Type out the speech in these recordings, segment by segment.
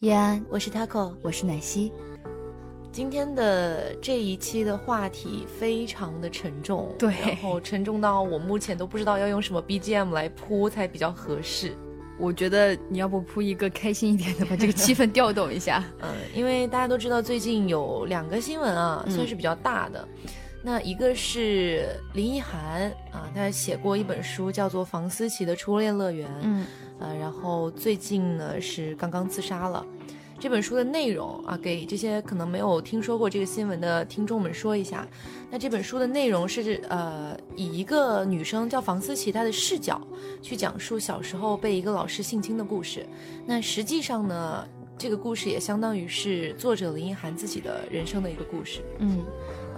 叶安，我是 Taco，我是奶昔。今天的这一期的话题非常的沉重，对，然后沉重到我目前都不知道要用什么 BGM 来铺才比较合适。我觉得你要不铺一个开心一点的，把这个气氛调动一下。嗯，因为大家都知道最近有两个新闻啊，算是比较大的。那一个是林奕涵啊，她写过一本书叫做《房思琪的初恋乐园》。嗯。呃，然后最近呢是刚刚自杀了。这本书的内容啊，给这些可能没有听说过这个新闻的听众们说一下。那这本书的内容是呃，以一个女生叫房思琪她的视角去讲述小时候被一个老师性侵的故事。那实际上呢，这个故事也相当于是作者林奕涵自己的人生的一个故事。嗯。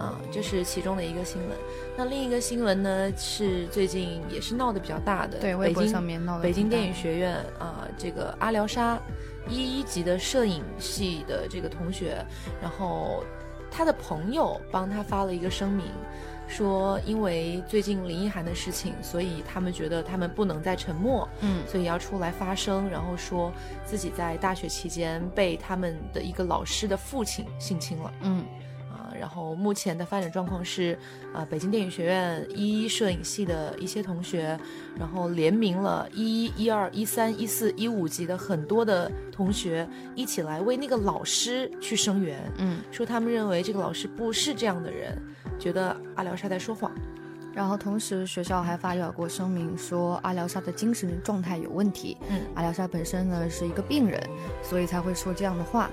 啊，这是其中的一个新闻。那另一个新闻呢，是最近也是闹得比较大的，对，微博上面闹的。北京电影学院啊，这个阿廖沙一一级的摄影系的这个同学，然后他的朋友帮他发了一个声明，说因为最近林奕涵的事情，所以他们觉得他们不能再沉默，嗯，所以要出来发声，然后说自己在大学期间被他们的一个老师的父亲性侵了，嗯。然后目前的发展状况是，呃，北京电影学院一摄影系的一些同学，然后联名了一一二一三一四一五级的很多的同学一起来为那个老师去声援，嗯，说他们认为这个老师不是这样的人，觉得阿廖沙在说谎。然后同时学校还发表过声明说阿廖沙的精神状态有问题，嗯，阿廖沙本身呢是一个病人，所以才会说这样的话。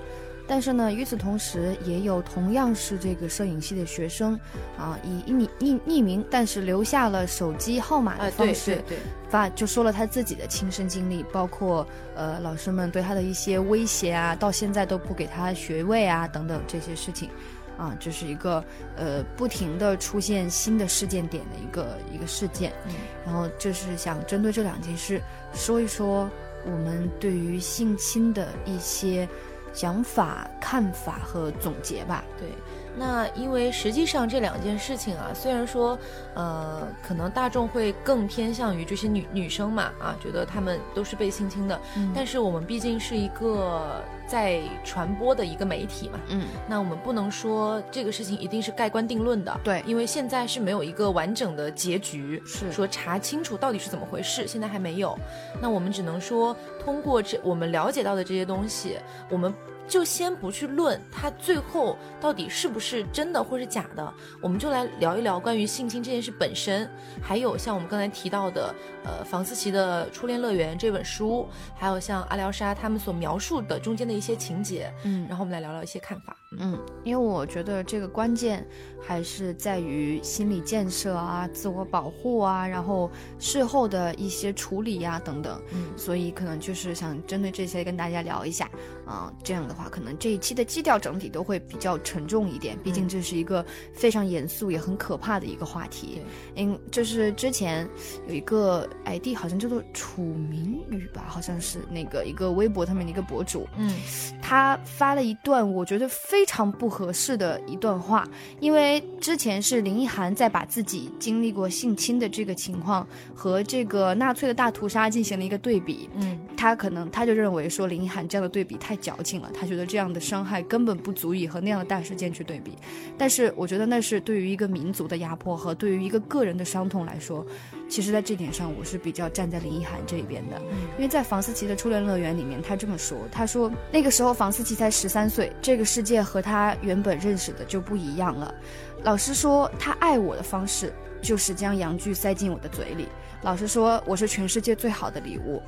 但是呢，与此同时，也有同样是这个摄影系的学生，啊，以匿匿匿名，但是留下了手机号码的方式发，就说了他自己的亲身经历，包括呃老师们对他的一些威胁啊，到现在都不给他学位啊等等这些事情，啊，这是一个呃不停的出现新的事件点的一个一个事件，嗯然后就是想针对这两件事说一说我们对于性侵的一些。想法、看法和总结吧。对，那因为实际上这两件事情啊，虽然说，呃，可能大众会更偏向于这些女女生嘛，啊，觉得她们都是被性侵的，但是我们毕竟是一个。在传播的一个媒体嘛，嗯，那我们不能说这个事情一定是盖棺定论的，对，因为现在是没有一个完整的结局，是说查清楚到底是怎么回事，现在还没有，那我们只能说通过这我们了解到的这些东西，我们。就先不去论他最后到底是不是真的或是假的，我们就来聊一聊关于性侵这件事本身，还有像我们刚才提到的，呃，房思琪的《初恋乐园》这本书，还有像阿廖沙他们所描述的中间的一些情节，嗯，然后我们来聊聊一些看法，嗯，因为我觉得这个关键还是在于心理建设啊、自我保护啊，然后事后的一些处理呀等等，嗯，所以可能就是想针对这些跟大家聊一下啊，这样的。话可能这一期的基调整体都会比较沉重一点，毕竟这是一个非常严肃也很可怕的一个话题。嗯，就是之前有一个 ID 好像叫做楚明宇吧，好像是那个一个微博上面的一个博主，嗯，他发了一段我觉得非常不合适的一段话，因为之前是林奕涵在把自己经历过性侵的这个情况和这个纳粹的大屠杀进行了一个对比，嗯，他可能他就认为说林奕涵这样的对比太矫情了，他。觉得这样的伤害根本不足以和那样的大事件去对比，但是我觉得那是对于一个民族的压迫和对于一个个人的伤痛来说，其实，在这点上我是比较站在林奕涵这一边的，因为在房思琪的初恋乐园里面，他这么说，他说那个时候房思琪才十三岁，这个世界和他原本认识的就不一样了。老师说他爱我的方式就是将阳具塞进我的嘴里，老师说我是全世界最好的礼物，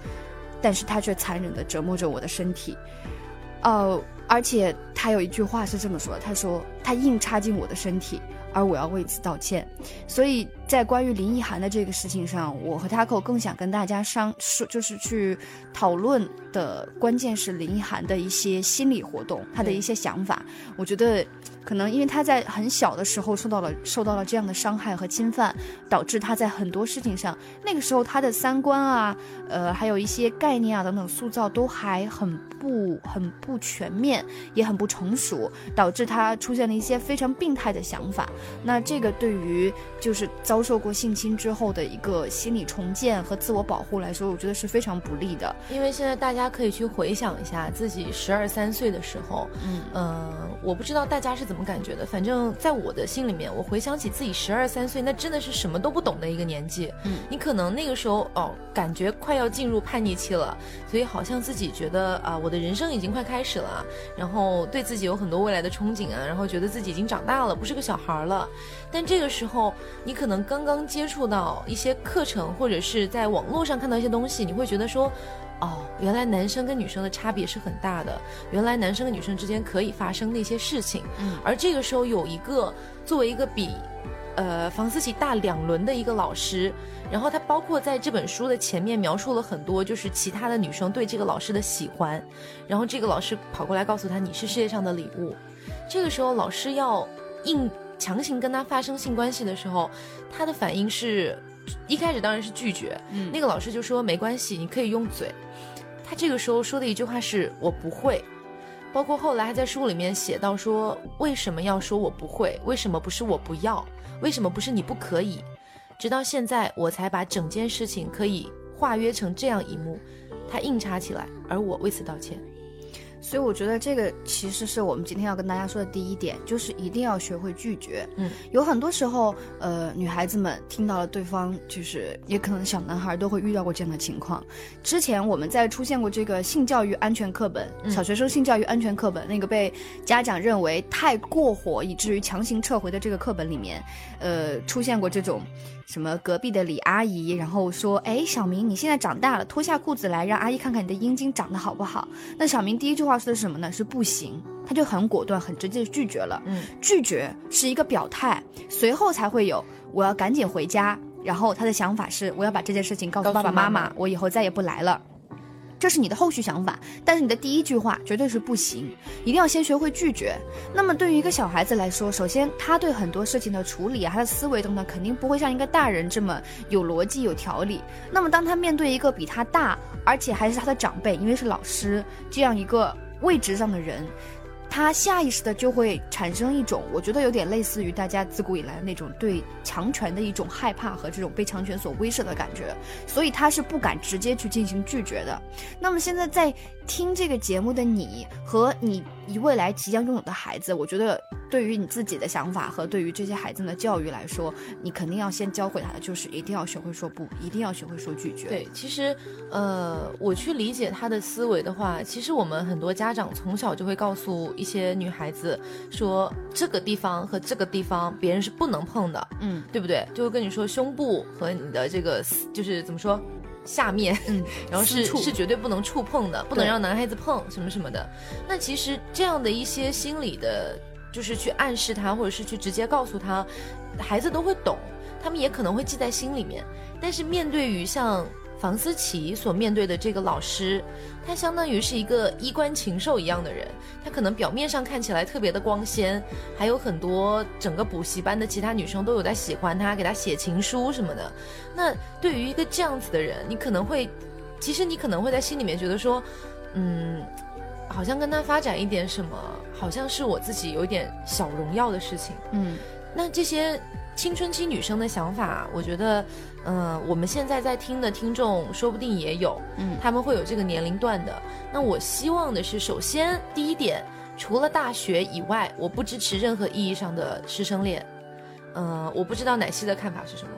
但是他却残忍地折磨着我的身体。哦，而且他有一句话是这么说：“他说他硬插进我的身体，而我要为此道歉。”所以在关于林奕涵的这个事情上，我和 Taco 更想跟大家商说，就是去讨论的关键是林奕涵的一些心理活动，他的一些想法。我觉得。可能因为他在很小的时候受到了受到了这样的伤害和侵犯，导致他在很多事情上，那个时候他的三观啊，呃，还有一些概念啊等等塑造都还很不很不全面，也很不成熟，导致他出现了一些非常病态的想法。那这个对于就是遭受过性侵之后的一个心理重建和自我保护来说，我觉得是非常不利的。因为现在大家。可以去回想一下自己十二三岁的时候，嗯嗯、我不知道大家是怎么感觉的，反正在我的心里面，我回想起自己十二三岁，那真的是什么都不懂的一个年纪。嗯，你可能那个时候哦，感觉快要进入叛逆期了，所以好像自己觉得啊、我的人生已经快开始了，然后对自己有很多未来的憧憬啊，然后觉得自己已经长大了，不是个小孩儿了。但这个时候，你可能刚刚接触到一些课程，或者是在网络上看到一些东西，你会觉得说。哦，原来男生跟女生的差别是很大的。原来男生跟女生之间可以发生那些事情，嗯而这个时候有一个作为一个比，呃，房思琪大两轮的一个老师，然后他包括在这本书的前面描述了很多，就是其他的女生对这个老师的喜欢，然后这个老师跑过来告诉他你是世界上的礼物，这个时候老师要硬强行跟他发生性关系的时候，他的反应是，一开始当然是拒绝，嗯那个老师就说没关系，你可以用嘴。他这个时候说的一句话是我不会，包括后来还在书里面写到说为什么要说我不会，为什么不是我不要，为什么不是你不可以，直到现在我才把整件事情可以化约成这样一幕，他硬插起来，而我为此道歉。所以我觉得这个其实是我们今天要跟大家说的第一点，就是一定要学会拒绝。嗯，有很多时候，呃，女孩子们听到了对方，就是也可能小男孩都会遇到过这样的情况。之前我们在出现过这个性教育安全课本，嗯小学生性教育安全课本那个被家长认为太过火，以至于强行撤回的这个课本里面，呃，出现过这种。什么隔壁的李阿姨，然后说，哎，小明，你现在长大了，脱下裤子来，让阿姨看看你的阴茎长得好不好。那小明第一句话说的是什么呢？是不行，他就很果断、很直接地拒绝了。嗯，拒绝是一个表态，随后才会有我要赶紧回家。然后他的想法是我要把这件事情告诉告诉爸爸妈妈妈妈，我以后再也不来了。这是你的后续想法，但是你的第一句话绝对是不行，一定要先学会拒绝。那么对于一个小孩子来说，首先他对很多事情的处理啊，他的思维等等，肯定不会像一个大人这么有逻辑、有条理。那么当他面对一个比他大，而且还是他的长辈，因为是老师这样一个位置上的人，他下意识的就会产生一种，我觉得有点类似于大家自古以来那种对强权的一种害怕和这种被强权所威慑的感觉，所以他是不敢直接去进行拒绝的。那么现在在听这个节目的你和你你未来即将拥有的孩子，我觉得对于你自己的想法和对于这些孩子们的教育来说，你肯定要先教会他的就是一定要学会说不，一定要学会说拒绝。对，其实，呃，我去理解他的思维的话，其实我们很多家长从小就会告诉一些女孩子说，这个地方和这个地方别人是不能碰的，嗯对不对？就会跟你说胸部和你的这个就是怎么说。下面，嗯，然后是是绝对不能触碰的，不能让男孩子碰什么什么的。那其实这样的一些心理的，就是去暗示他，或者是去直接告诉他，孩子都会懂，他们也可能会记在心里面。但是面对于像房思琪所面对的这个老师，他相当于是一个衣冠禽兽一样的人，他可能表面上看起来特别的光鲜，还有很多整个补习班的其他女生都有在喜欢他，给他写情书什么的。那对于一个这样子的人，你可能会，其实你可能会在心里面觉得说，嗯，好像跟他发展一点什么，好像是我自己有一点小荣耀的事情。嗯那这些青春期女生的想法，我觉得，嗯、我们现在在听的听众说不定也有，嗯他们会有这个年龄段的。那我希望的是，首先第一点，除了大学以外，我不支持任何意义上的师生恋。嗯、我不知道奶昔的看法是什么。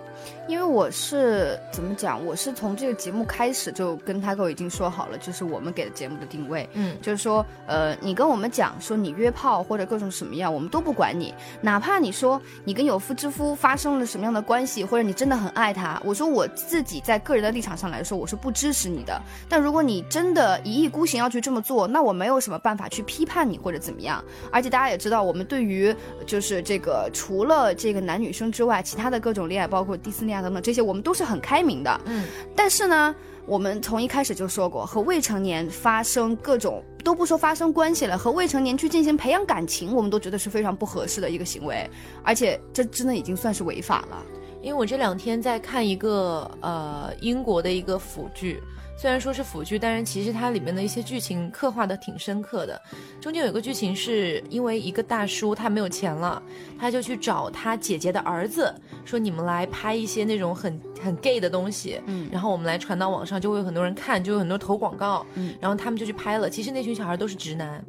因为我是怎么讲，我是从这个节目开始就跟他哥已经说好了，就是我们给的节目的定位，嗯就是说，呃，你跟我们讲说你约炮或者各种什么样，我们都不管你，哪怕你说你跟有夫之夫发生了什么样的关系，或者你真的很爱他，我说我自己在个人的立场上来说，我是不支持你的。但如果你真的一意孤行要去这么做，那我没有什么办法去批判你或者怎么样。而且大家也知道，我们对于就是这个除了这个男女生之外，其他的各种恋爱，包括第四恋爱等等这些，我们都是很开明的。嗯，但是呢，我们从一开始就说过，和未成年发生各种都不说发生关系了，和未成年去进行培养感情，我们都觉得是非常不合适的一个行为，而且这真的已经算是违法了。因为我这两天在看一个呃英国的一个腐剧，虽然说是腐剧，但是其实它里面的一些剧情刻画的挺深刻的。中间有个剧情是因为一个大叔他没有钱了，他就去找他姐姐的儿子，说你们来拍一些那种很很 gay 的东西，嗯，然后我们来传到网上，就会有很多人看，就有很多投广告，嗯，然后他们就去拍了。其实那群小孩都是直男。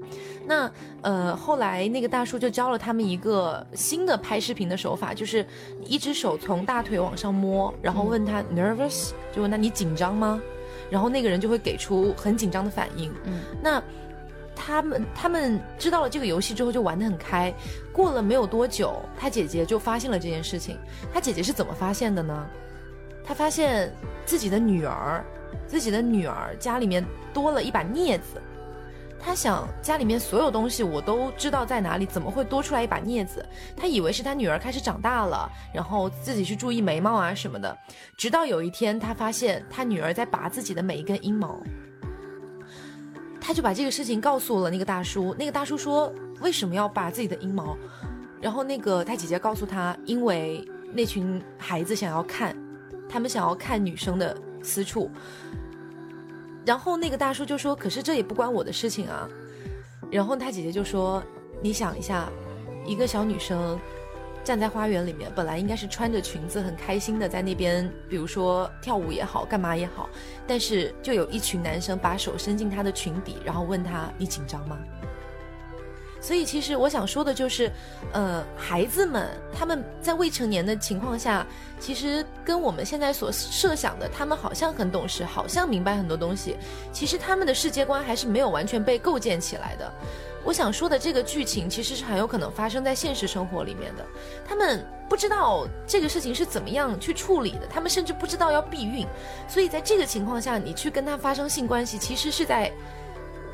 那呃，后来那个大叔就教了他们一个新的拍视频的手法，就是一只手从大腿往上摸，然后问他 nervous，就问他你紧张吗？然后那个人就会给出很紧张的反应。嗯，那他们他们知道了这个游戏之后就玩得很开。过了没有多久，他姐姐就发现了这件事情。他姐姐是怎么发现的呢？他发现自己的女儿，自己的女儿家里面多了一把镊子。他想家里面所有东西我都知道在哪里，怎么会多出来一把镊子？他以为是他女儿开始长大了，然后自己去注意眉毛啊什么的。直到有一天，他发现他女儿在拔自己的每一根阴毛，他就把这个事情告诉了那个大叔。那个大叔说：“为什么要拔自己的阴毛？”然后那个他姐姐告诉他：“因为那群孩子想要看，他们想要看女生的私处。”然后那个大叔就说：“可是这也不关我的事情啊。”然后他姐姐就说：“你想一下，一个小女生站在花园里面，本来应该是穿着裙子很开心的在那边，比如说跳舞也好，干嘛也好，但是就有一群男生把手伸进她的裙底，然后问她：‘你紧张吗？’”所以，其实我想说的就是，呃，孩子们他们在未成年的情况下，其实跟我们现在所设想的，他们好像很懂事，好像明白很多东西，其实他们的世界观还是没有完全被构建起来的。我想说的这个剧情，其实是很有可能发生在现实生活里面的。他们不知道这个事情是怎么样去处理的，他们甚至不知道要避孕，所以在这个情况下，你去跟他发生性关系，其实是在。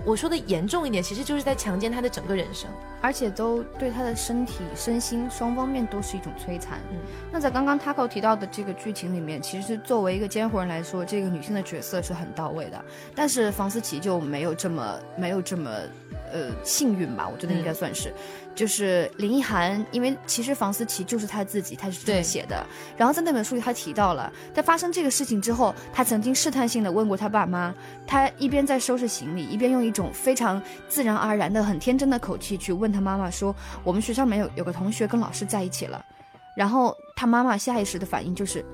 我说的严重一点，其实就是在强奸他的整个人生，而且都对他的身体、身心双方面都是一种摧残。嗯，那在刚刚 Taco 提到的这个剧情里面，其实作为一个监护人来说，这个女性的角色是很到位的，但是房思琪就没有这么没有这么。呃，幸运吧，我觉得应该算是，就是林奕涵，因为其实房思琪就是他自己，他是这么写的。然后在那本书里，他提到了，在发生这个事情之后，他曾经试探性的问过他爸妈，他一边在收拾行李，一边用一种非常自然而然的、很天真的口气去问他妈妈说：“我们学校没有有个同学跟老师在一起了。”然后他妈妈下意识的反应就是，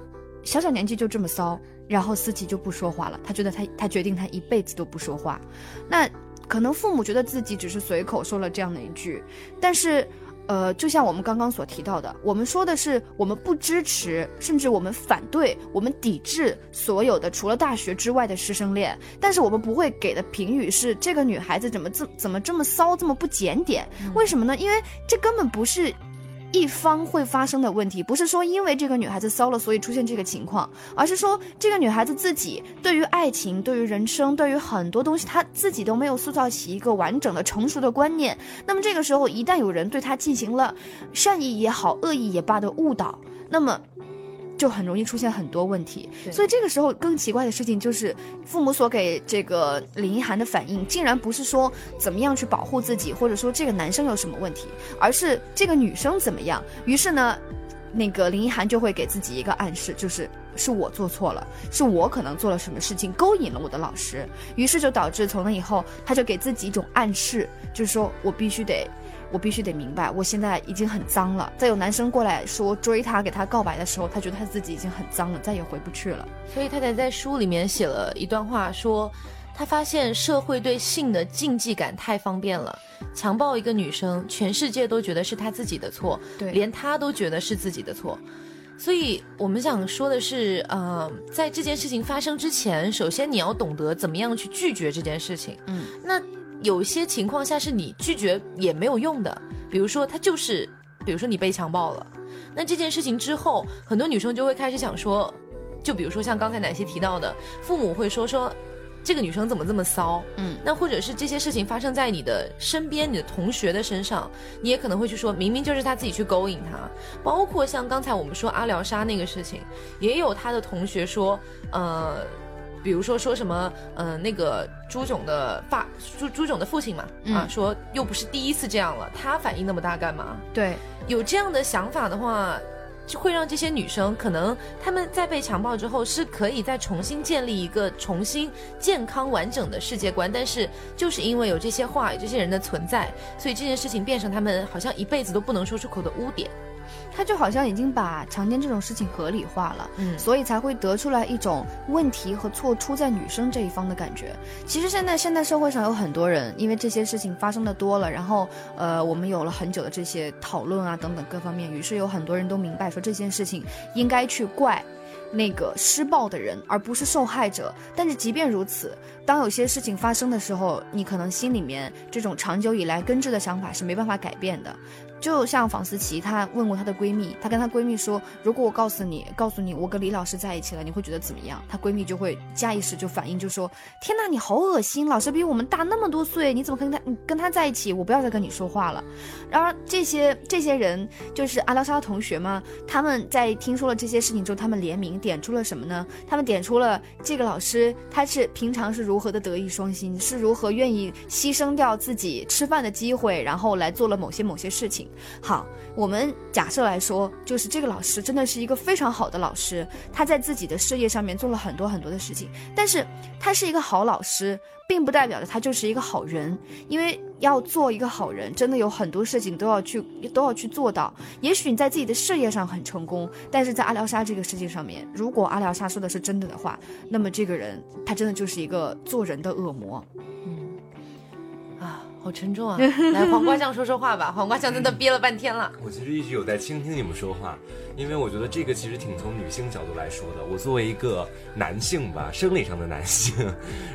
小小年纪就这么骚，然后思琪就不说话了。他觉得他他决定他一辈子都不说话。那。可能父母觉得自己只是随口说了这样的一句，但是，呃，就像我们刚刚所提到的，我们说的是我们不支持，甚至我们反对，我们抵制所有的除了大学之外的师生恋，但是我们不会给的评语是这个女孩子怎么这怎么这么骚，这么不检点？为什么呢？因为这根本不是。一方会发生的问题，不是说因为这个女孩子骚了，所以出现这个情况，而是说这个女孩子自己对于爱情、对于人生、对于很多东西，她自己都没有塑造起一个完整的、成熟的观念。那么这个时候，一旦有人对她进行了善意也好、恶意也罢的误导，那么。就很容易出现很多问题，所以这个时候更奇怪的事情就是，父母所给这个林一涵的反应，竟然不是说怎么样去保护自己，或者说这个男生有什么问题，而是这个女生怎么样。于是呢，那个林一涵就会给自己一个暗示，就是是我做错了，是我可能做了什么事情勾引了我的老师，于是就导致从那以后，他就给自己一种暗示，就是说我必须得。我必须得明白，我现在已经很脏了。在有男生过来说追她、给她告白的时候，她觉得她自己已经很脏了，再也回不去了。所以她才在书里面写了一段话，说她发现社会对性的禁忌感太方便了，强暴一个女生，全世界都觉得是她自己的错，对，连她都觉得是自己的错。所以我们想说的是，呃，在这件事情发生之前，首先你要懂得怎么样去拒绝这件事情。嗯，那。有些情况下是你拒绝也没有用的，比如说他就是，比如说你被强暴了，那这件事情之后，很多女生就会开始想说，就比如说像刚才奶昔提到的，父母会说说，这个女生怎么这么骚，嗯，那或者是这些事情发生在你的身边，你的同学的身上，你也可能会去说，明明就是他自己去勾引他，包括像刚才我们说阿廖沙那个事情，也有他的同学说，呃。比如说说什么，嗯，那个朱总的爸，朱朱总的父亲嘛，啊，说又不是第一次这样了，他反应那么大干嘛？对，有这样的想法的话，就会让这些女生可能她们在被强暴之后是可以再重新建立一个重新健康完整的世界观，但是就是因为有这些话有这些人的存在，所以这件事情变成他们好像一辈子都不能说出口的污点。他就好像已经把强奸这种事情合理化了，嗯所以才会得出来一种问题和错出在女生这一方的感觉。其实现在现在社会上有很多人，因为这些事情发生的多了，然后呃，我们有了很久的这些讨论啊等等各方面，于是有很多人都明白说这件事情应该去怪。那个施暴的人，而不是受害者。但是即便如此，当有些事情发生的时候，你可能心里面这种长久以来根治的想法是没办法改变的。就像房思琪，她问过她的闺蜜，她跟她闺蜜说，如果我告诉你，告诉你我跟李老师在一起了，你会觉得怎么样？她闺蜜就会下意识就反应就说，天呐，你好恶心！老师比我们大那么多岁，你怎么跟他跟他在一起？我不要再跟你说话了。然而这些这些人就是阿拉莎的同学嘛，他们在听说了这些事情之后，他们联名点出了什么呢？他们点出了这个老师他是平常是如何的德艺双馨，是如何愿意牺牲掉自己吃饭的机会，然后来做了某些某些事情。好，我们假设来说，就是这个老师真的是一个非常好的老师，他在自己的事业上面做了很多很多的事情，但是他是一个好老师，并不代表着他就是一个好人，因为要做一个好人，真的有很多事情都要去都要去做到。也许你在自己的事业上很成功，但是在阿廖沙这个事情上面，如果阿廖沙说的是真的的话，那么这个人他真的就是一个做人的恶魔。啊，好沉重啊！来，黄瓜酱说说话吧。黄瓜酱在那憋了半天了。我其实一直有在倾听你们说话，因为我觉得这个其实挺从女性角度来说的。我作为一个男性吧，生理上的男性，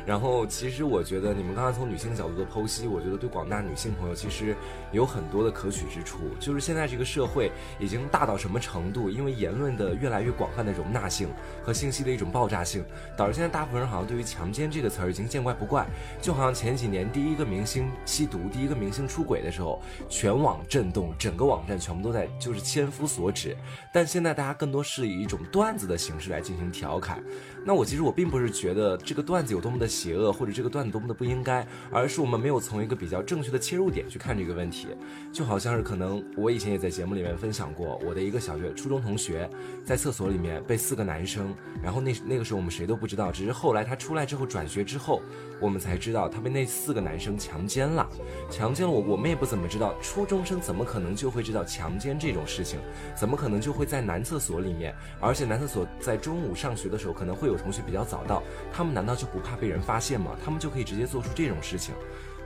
然后其实我觉得你们刚才从女性角度的剖析，我觉得对广大女性朋友其实有很多的可取之处。就是现在这个社会已经大到什么程度？因为言论的越来越广泛的容纳性和信息的一种爆炸性，导致现在大部分人好像对于强奸这个词儿已经见怪不怪。就好像前几年第一个明星吸毒、第一个明星出轨的时候，全网震动，整个网站全部都在就是千夫所指。但现在大家更多是以一种段子的形式来进行调侃。那我其实我并不是觉得这个段子有多么的邪恶，或者这个段子多么的不应该，而是我们没有从一个比较正确的切入点去看这个问题。就好像是可能我以前也在节目里面分享过，我的一个小学初中同学在厕所里面被四个男生，然后那那个时候我们谁都不知道，只是后来他出来之后转学之后，我们才知道他被那四个男生强奸了，强奸了我，我们也不怎么知道，初中生怎么可能就会知道强奸这种事情，怎么可能就会在男厕所里面，而且男厕所在中午上学的时候可能会有同学比较早到，他们难道就不怕被人发现吗？他们就可以直接做出这种事情。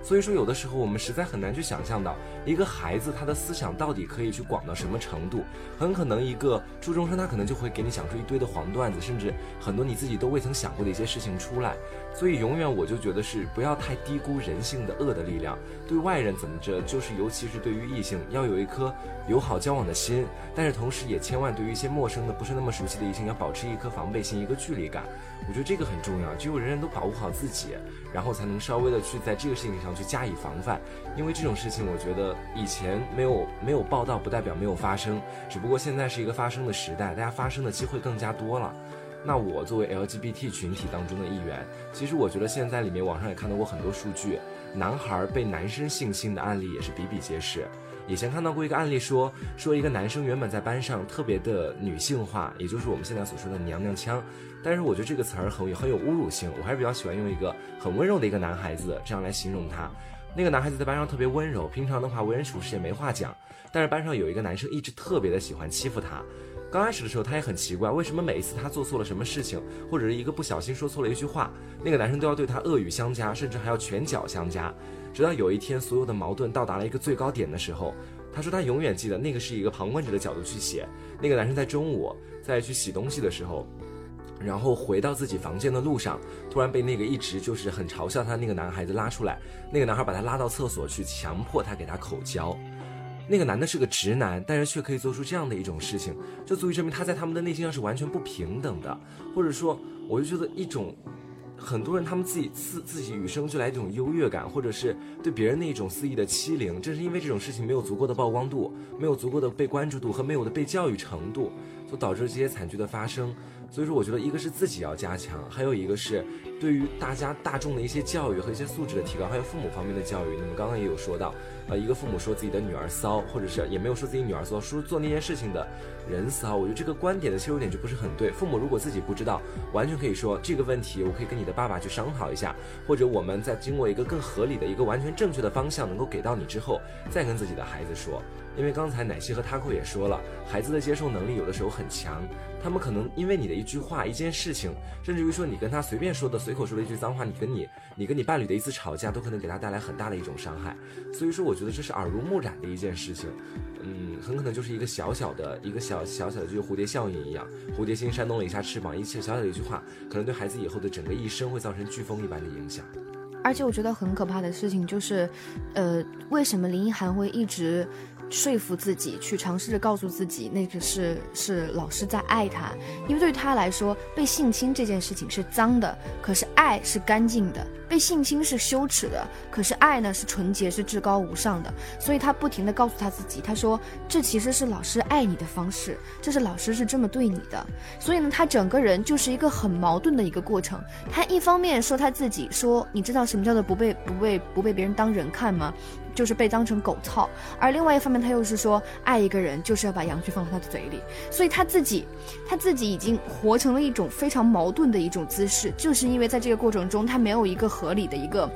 所以说，有的时候我们实在很难去想象到一个孩子他的思想到底可以去广到什么程度。很可能一个初中生他可能就会给你讲出一堆的黄段子，甚至很多你自己都未曾想过的一些事情出来。所以永远我就觉得是不要太低估人性的恶的力量。对外人怎么着，就是尤其是对于异性，要有一颗友好交往的心，但是同时也千万对于一些陌生的、不是那么熟悉的异性，要保持一颗防备心，一个距离感。我觉得这个很重要，只有人人都保护好自己，然后才能稍微的去在这个事情上去加以防范。因为这种事情，我觉得以前没有没有报道，不代表没有发生，只不过现在是一个发生的时代，大家发生的机会更加多了。那我作为 LGBT 群体当中的一员，其实我觉得现在里面网上也看到过很多数据，男孩被男生性侵的案例也是比比皆是。以前看到过一个案例说，说一个男生原本在班上特别的女性化，也就是我们现在所说的娘娘腔，但是我觉得这个词儿很很有侮辱性，我还是比较喜欢用一个很温柔的一个男孩子这样来形容他。那个男孩子在班上特别温柔，平常的话为人处事也没话讲，但是班上有一个男生一直特别的喜欢欺负他。刚开始的时候，他也很奇怪，为什么每一次他做错了什么事情，或者是一个不小心说错了一句话，那个男生都要对他恶语相加，甚至还要拳脚相加。直到有一天，所有的矛盾到达了一个最高点的时候，他说他永远记得那个是一个旁观者的角度去写。那个男生在中午在去洗东西的时候，然后回到自己房间的路上，突然被那个一直就是很嘲笑他那个男孩子拉出来，那个男孩把他拉到厕所去，强迫他给他口交。那个男的是个直男，但是却可以做出这样的一种事情，就足以证明他在他们的内心上是完全不平等的，或者说，我就觉得一种。很多人他们自己自自己与生俱来这种优越感，或者是对别人那种肆意的欺凌，正是因为这种事情没有足够的曝光度，没有足够的被关注度和没有的被教育程度，所导致这些惨剧的发生。所以说，我觉得一个是自己要加强，还有一个是对于大家大众的一些教育和一些素质的提高，还有父母方面的教育。你们刚刚也有说到，呃，一个父母说自己的女儿骚，或者是也没有说自己女儿骚，说做那件事情的人骚。我觉得这个观点的切入点就不是很对。父母如果自己不知道，完全可以说这个问题，我可以跟你的爸爸去商讨一下，或者我们在经过一个更合理的一个完全正确的方向能够给到你之后，再跟自己的孩子说。因为刚才奶昔和 Taco 也说了，孩子的接受能力有的时候很强，他们可能因为你的一句话、一件事情，甚至于说你跟他随便说的、随口说的一句脏话，你跟你、你跟你伴侣的一次吵架，都可能给他带来很大的一种伤害。所以说，我觉得这是耳濡目染的一件事情，嗯，很可能就是一个小小的、一个小小小的，就蝴蝶效应一样，蝴蝶心扇动了一下翅膀，一切小小的一句话，可能对孩子以后的整个一生会造成飓风一般的影响。而且我觉得很可怕的事情就是，呃，为什么林一涵会一直？说服自己去尝试着告诉自己，那个是是老师在爱他，因为对他来说，被性侵这件事情是脏的，可是爱是干净的；被性侵是羞耻的，可是爱呢是纯洁、是至高无上的。所以他不停地告诉他自己，他说这其实是老师爱你的方式，这是老师是这么对你的。所以呢，他整个人就是一个很矛盾的一个过程。他一方面说他自己说，你知道什么叫做不被不被不被别人当人看吗？就是被当成狗操，而另外一方面，他又是说爱一个人就是要把羊群放在他的嘴里，所以他自己，他自己已经活成了一种非常矛盾的一种姿势，就是因为在这个过程中，他没有一个合理的一个。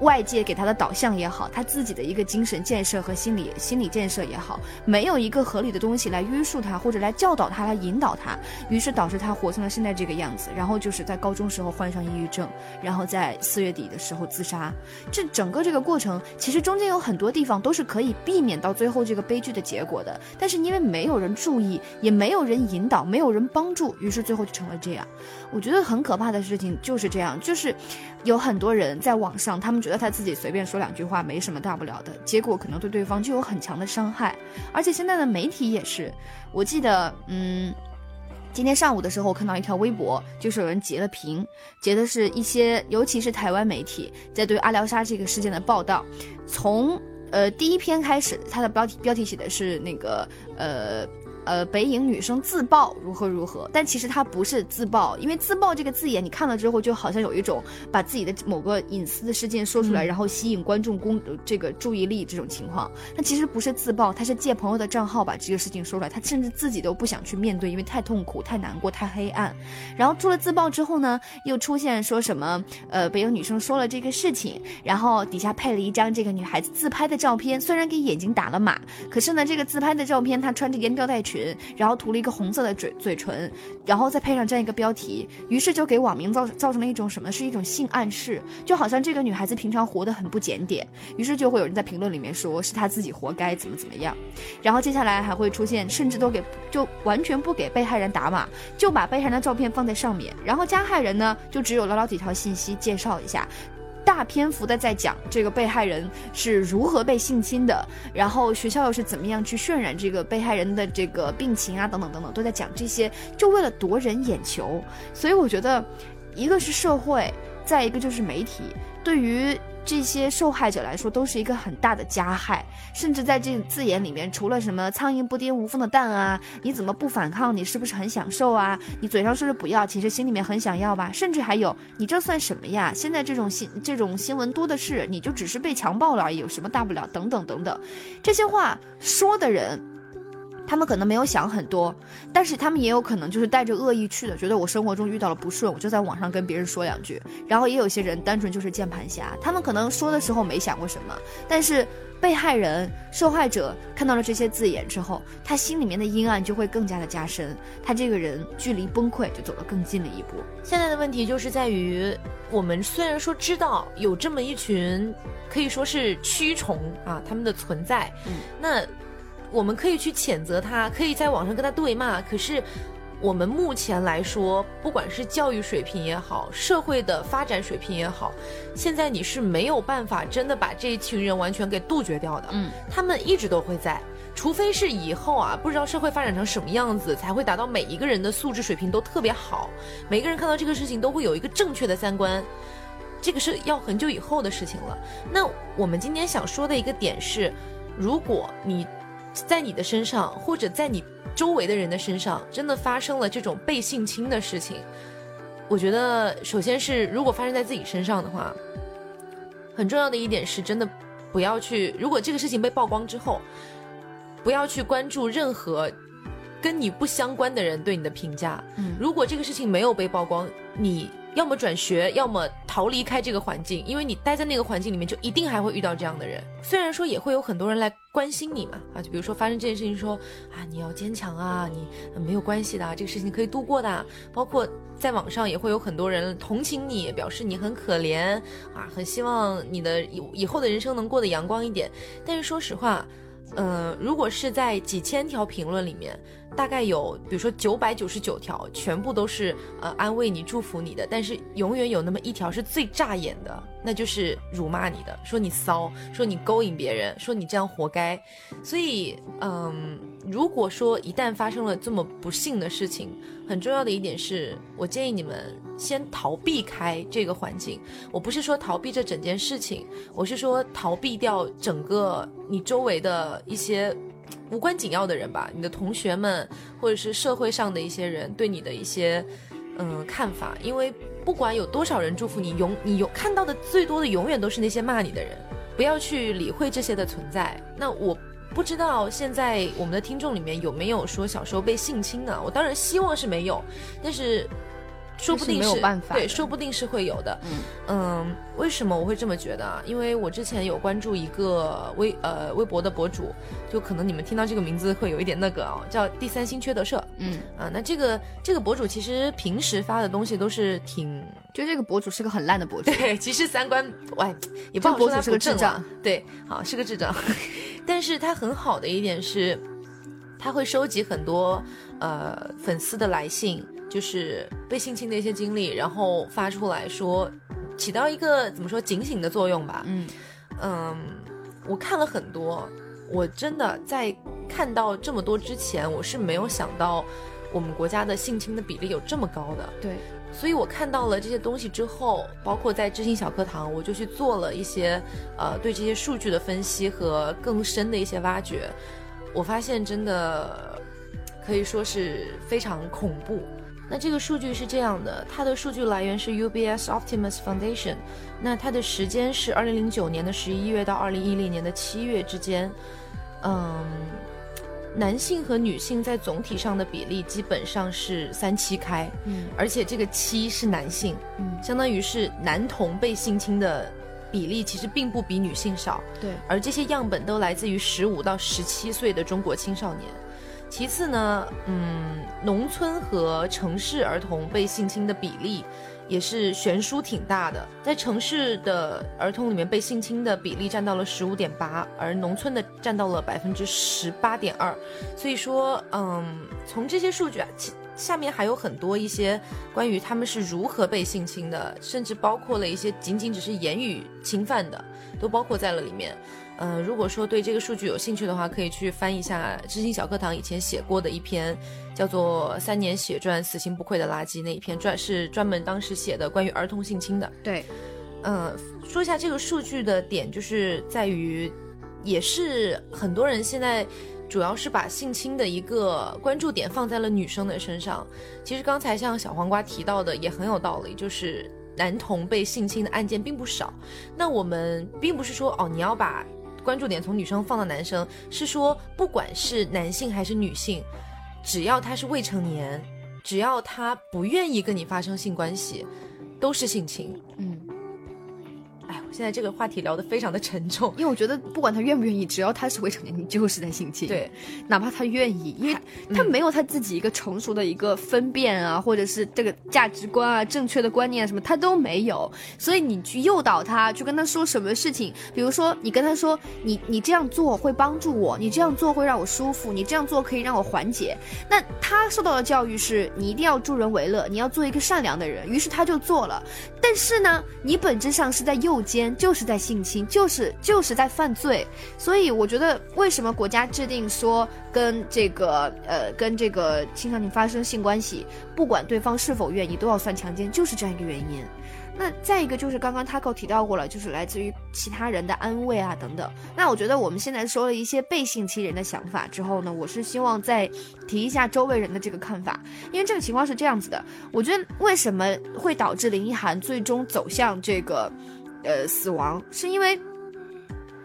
外界给他的导向也好，他自己的一个精神建设和心理心理建设也好，没有一个合理的东西来约束他，或者来教导他，来引导他，于是导致他活成了现在这个样子。然后就是在高中时候患上抑郁症，然后在四月底的时候自杀。这整个这个过程，其实中间有很多地方都是可以避免到最后这个悲剧的结果的，但是因为没有人注意，也没有人引导，没有人帮助，于是最后就成了这样。我觉得很可怕的事情就是这样，就是有很多人在网上，他们觉得他自己随便说两句话没什么大不了的，结果可能对对方就有很强的伤害。而且现在的媒体也是，我记得，嗯，今天上午的时候我看到一条微博，就是有人截了屏，截的是一些，尤其是台湾媒体在对阿廖沙这个事件的报道，从呃第一篇开始，它的标题标题写的是那个呃。呃，北影女生自曝如何如何，但其实她不是自曝，因为自曝这个字眼，你看了之后就好像有一种把自己的某个隐私的事件说出来，然后吸引观众公这个注意力这种情况。那其实不是自曝，她是借朋友的账号把这个事情说出来，她甚至自己都不想去面对，因为太痛苦、太难过、太黑暗。然后出了自曝之后呢，又出现说什么呃，北影女生说了这个事情，然后底下配了一张这个女孩子自拍的照片，虽然给眼睛打了码，可是呢，这个自拍的照片她穿着烟吊带裙。然后涂了一个红色的嘴嘴唇，然后再配上这样一个标题，于是就给网民造造成了一种什么？是一种性暗示，就好像这个女孩子平常活得很不检点，于是就会有人在评论里面说是她自己活该，怎么怎么样。然后接下来还会出现，甚至都给就完全不给被害人打码，就把被害人的照片放在上面，然后加害人呢就只有寥寥几条信息介绍一下。大篇幅的在讲这个被害人是如何被性侵的，然后学校又是怎么样去渲染这个被害人的这个病情啊，等等等等，都在讲这些，就为了夺人眼球。所以我觉得，一个是社会，再一个就是媒体，对于。这些受害者来说都是一个很大的加害，甚至在这字眼里面，除了什么“苍蝇不叮无缝的蛋”啊，你怎么不反抗？你是不是很享受啊？你嘴上说着不要，其实心里面很想要吧？甚至还有，你这算什么呀？现在这种新这种新闻多的是，你就只是被强暴了而已，有什么大不了？等等等等，这些话说的人。他们可能没有想很多，但是他们也有可能就是带着恶意去的，觉得我生活中遇到了不顺，我就在网上跟别人说两句。然后也有些人单纯就是键盘侠，他们可能说的时候没想过什么，但是被害人、受害者看到了这些字眼之后，他心里面的阴暗就会更加的加深，他这个人距离崩溃就走了更近了一步。现在的问题就是在于，我们虽然说知道有这么一群可以说是蛆虫啊，他们的存在，嗯，那。我们可以去谴责他，可以在网上跟他对骂。可是，我们目前来说，不管是教育水平也好，社会的发展水平也好，现在你是没有办法真的把这一群人完全给杜绝掉的。嗯，他们一直都会在，除非是以后啊，不知道社会发展成什么样子，才会达到每一个人的素质水平都特别好，每个人看到这个事情都会有一个正确的三观。这个是要很久以后的事情了。那我们今天想说的一个点是，如果你。在你的身上，或者在你周围的人的身上真的发生了这种被性侵的事情，我觉得首先是如果发生在自己身上的话，很重要的一点是真的不要去，如果这个事情被曝光之后，不要去关注任何跟你不相关的人对你的评价。嗯如果这个事情没有被曝光，你要么转学，要么逃离开这个环境，因为你待在那个环境里面，就一定还会遇到这样的人。虽然说也会有很多人来关心你嘛，啊，就比如说发生这件事情说，啊，你要坚强啊，你没有关系的，这个事情可以度过的。包括在网上也会有很多人同情你，表示你很可怜啊，很希望你的以以后的人生能过得阳光一点。但是说实话，呃，如果是在几千条评论里面，大概有比如说九百九十九条，全部都是呃安慰你、祝福你的，但是永远有那么一条是最扎眼的，那就是辱骂你的，说你骚，说你勾引别人，说你这样活该。所以，嗯，如果说一旦发生了这么不幸的事情，很重要的一点是我建议你们先逃避开这个环境。我不是说逃避这整件事情，我是说逃避掉整个你周围的一些无关紧要的人吧，你的同学们或者是社会上的一些人对你的一些嗯看法，因为不管有多少人祝福你，永你有看到的最多的永远都是那些骂你的人，不要去理会这些的存在。那我。不知道现在我们的听众里面有没有说小时候被性侵的？我当然希望是没有，但是说不定但是没有办法对，说不定是会有的。嗯嗯，为什么我会这么觉得啊？因为我之前有关注一个微呃微博的博主，就可能你们听到这个名字会有一点那个哦，叫第三星缺德社嗯，啊。那这个这个博主其实平时发的东西都是挺就这个博主是个很烂的博主，对，其实三观喂也不好说他是个智障对，好是个智障，但是他很好的一点是，他会收集很多呃粉丝的来信，就是被性侵的一些经历，然后发出来说，起到一个怎么说警醒的作用吧。嗯嗯，我看了很多，我真的在看到这么多之前，我是没有想到我们国家的性侵的比例有这么高的。对，所以我看到了这些东西之后，包括在知行小课堂，我就去做了一些呃对这些数据的分析和更深的一些挖掘。我发现真的可以说是非常恐怖。那这个数据是这样的，它的数据来源是 UBS Optimus Foundation，那它的时间是二零零九年的十一月到二零一零年的七月之间。嗯，男性和女性在总体上的比例基本上是三七开，嗯而且这个七是男性，嗯，相当于是男童被性侵的比例其实并不比女性少，对，而这些样本都来自于十五到十七岁的中国青少年。其次呢，嗯，农村和城市儿童被性侵的比例也是悬殊挺大的，在城市的儿童里面被性侵的比例占到了十五点八，而农村的占到了百分之十八点二。所以说，嗯，从这些数据啊，其下面还有很多一些关于他们是如何被性侵的，甚至包括了一些仅仅只是言语侵犯的，都包括在了里面。嗯，如果说对这个数据有兴趣的话，可以去翻一下知心小课堂以前写过的一篇，叫做《三年血赚死心不愧的垃圾》那一篇，专是专门当时写的关于儿童性侵的。对，嗯，说一下这个数据的点，就是在于，也是很多人现在主要是把性侵的一个关注点放在了女生的身上。其实刚才像小黄瓜提到的也很有道理，就是男童被性侵的案件并不少。那我们并不是说哦，你要把关注点从女生放到男生，是说不管是男性还是女性，只要他是未成年，只要他不愿意跟你发生性关系，都是性侵。嗯，哎，我现在这个话题聊得非常的沉重。因为我觉得不管他愿不愿意，只要他是未成年，你就是在性侵。，对，哪怕他愿意，因为嗯他没有他自己一个成熟的一个分辨啊，或者是这个价值观啊、正确的观念啊什么，他都没有。所以你去诱导他，去跟他说什么事情，比如说你跟他说，你你这样做会帮助我，你这样做会让我舒服，你这样做可以让我缓解。那他受到的教育是你一定要助人为乐，你要做一个善良的人，于是他就做了。但是呢，你本质上是在诱奸，就是在性侵，就是就是在犯罪。所以我觉得，为什么国家制定说跟这个呃跟这个青少年发生性关系，不管对方是否愿意，都要算强奸，就是这样一个原因。那再一个就是刚刚 Taco 提到过了，就是来自于其他人的安慰啊等等。那我觉得我们现在说了一些被性侵人的想法之后呢，我是希望再提一下周围人的这个看法，因为这个情况是这样子的，我觉得为什么会导致林一涵最终走向这个，呃死亡，是因为。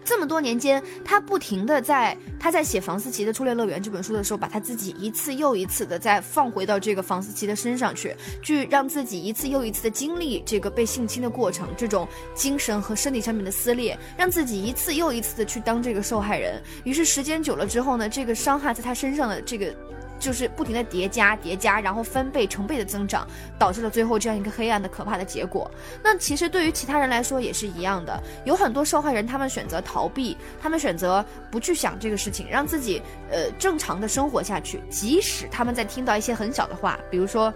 这么多年间，他不停的在他在写房思琪的《初恋乐园》这本书的时候，把他自己一次又一次的再放回到这个房思琪的身上去，去让自己一次又一次的经历这个被性侵的过程，这种精神和身体上面的撕裂，让自己一次又一次的去当这个受害人。于是时间久了之后呢，这个伤害在他身上的这个。就是不停的叠加叠加，然后翻倍成倍的增长，导致了最后这样一个黑暗的可怕的结果。那其实对于其他人来说也是一样的，有很多受害人他们选择逃避，他们选择不去想这个事情，让自己呃正常的生活下去，即使他们在听到一些很小的话，比如说。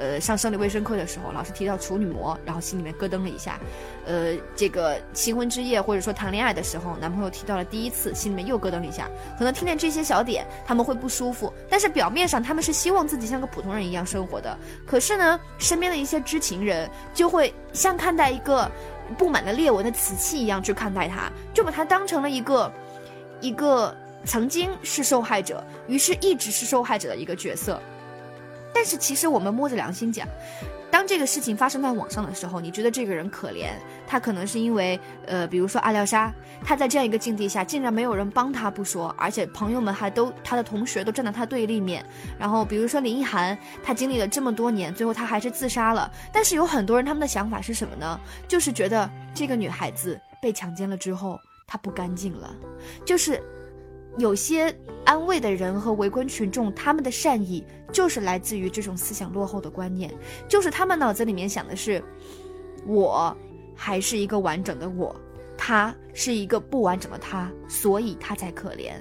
呃，上生理卫生课的时候，老师提到处女膜，然后心里面咯噔了一下。呃，这个新婚之夜或者说谈恋爱的时候，男朋友提到了第一次，心里面又咯噔了一下。可能听见这些小点，他们会不舒服，但是表面上他们是希望自己像个普通人一样生活的。可是呢，身边的一些知情人就会像看待一个布满了裂纹的瓷器一样去看待他，就把他当成了一个一个曾经是受害者，于是一直是受害者的一个角色。但是其实我们摸着良心讲，当这个事情发生在网上的时候，你觉得这个人可怜，他可能是因为，呃，比如说阿廖沙，他在这样一个境地下，竟然没有人帮他不说，而且朋友们还都他的同学都站在他对立面。然后比如说林一涵，他经历了这么多年，最后他还是自杀了。但是有很多人他们的想法是什么呢？就是觉得这个女孩子被强奸了之后，她不干净了，就是。有些安慰的人和围观群众，他们的善意就是来自于这种思想落后的观念，就是他们脑子里面想的是，我还是一个完整的我，他是一个不完整的他，所以他才可怜。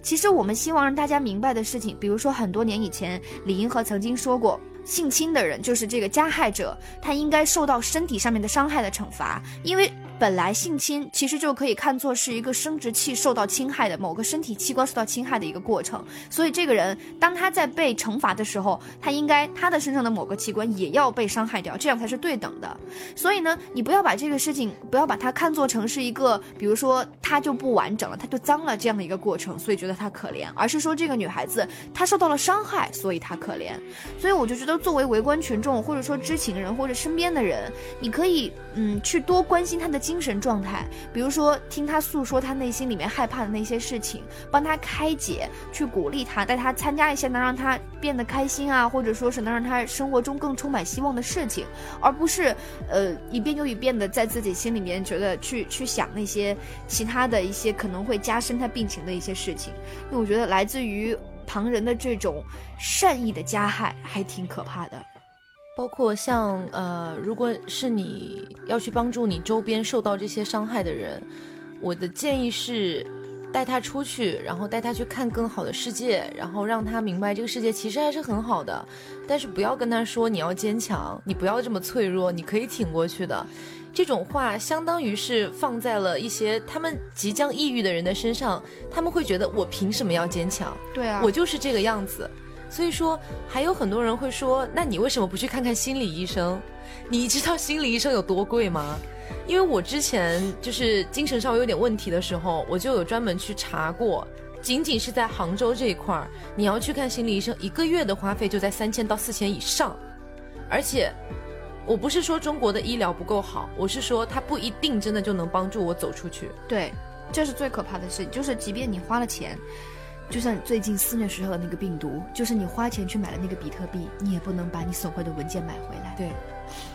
其实我们希望让大家明白的事情，比如说很多年以前，李银河曾经说过，性侵的人就是这个加害者，他应该受到身体上面的伤害的惩罚，因为。本来性侵其实就可以看作是一个生殖器受到侵害的某个身体器官受到侵害的一个过程，所以这个人当他在被惩罚的时候，他应该他的身上的某个器官也要被伤害掉，这样才是对等的。所以呢，你不要把这个事情不要把它看作成是一个，比如说他就不完整了，他就脏了这样的一个过程，所以觉得他可怜，而是说这个女孩子她受到了伤害，所以她可怜。所以我就觉得作为围观群众或者说知情人或者身边的人，你可以嗯去多关心她的。精神状态，比如说听他诉说他内心里面害怕的那些事情，帮他开解，去鼓励他，带他参加一些能让他变得开心啊，或者说是能让他生活中更充满希望的事情，而不是呃一遍又一遍的在自己心里面觉得去去想那些其他的一些可能会加深他病情的一些事情。因为我觉得来自于旁人的这种善意的加害还挺可怕的。包括像呃，如果是你要去帮助你周边受到这些伤害的人，我的建议是带他出去，然后带他去看更好的世界，然后让他明白这个世界其实还是很好的。但是不要跟他说你要坚强，你不要这么脆弱，你可以挺过去的。这种话相当于是放在了一些他们即将抑郁的人的身上，他们会觉得我凭什么要坚强？对啊，我就是这个样子。所以说，还有很多人会说，那你为什么不去看看心理医生？你知道心理医生有多贵吗？因为我之前就是精神稍微有点问题的时候，我就有专门去查过，仅仅是在杭州这一块儿，你要去看心理医生，一个月的花费就在三千到四千以上。而且，我不是说中国的医疗不够好，我是说它不一定真的就能帮助我走出去。对，这是最可怕的事情，就是即便你花了钱。就像最近肆虐时候的那个病毒，就是你花钱去买了那个比特币，你也不能把你损坏的文件买回来。对，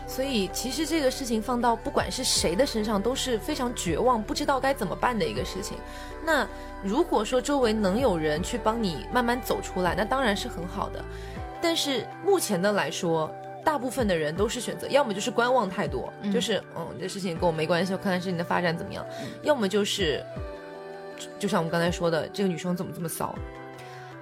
所以其实这个事情放到不管是谁的身上都是非常绝望，不知道该怎么办的一个事情。那如果说周围能有人去帮你慢慢走出来，那当然是很好的。但是目前的来说，大部分的人都是选择要么就是观望态度，就是嗯，这事情跟我没关系，我看看事情的发展怎么样；要么就是。就像我们刚才说的，这个女生怎么这么骚？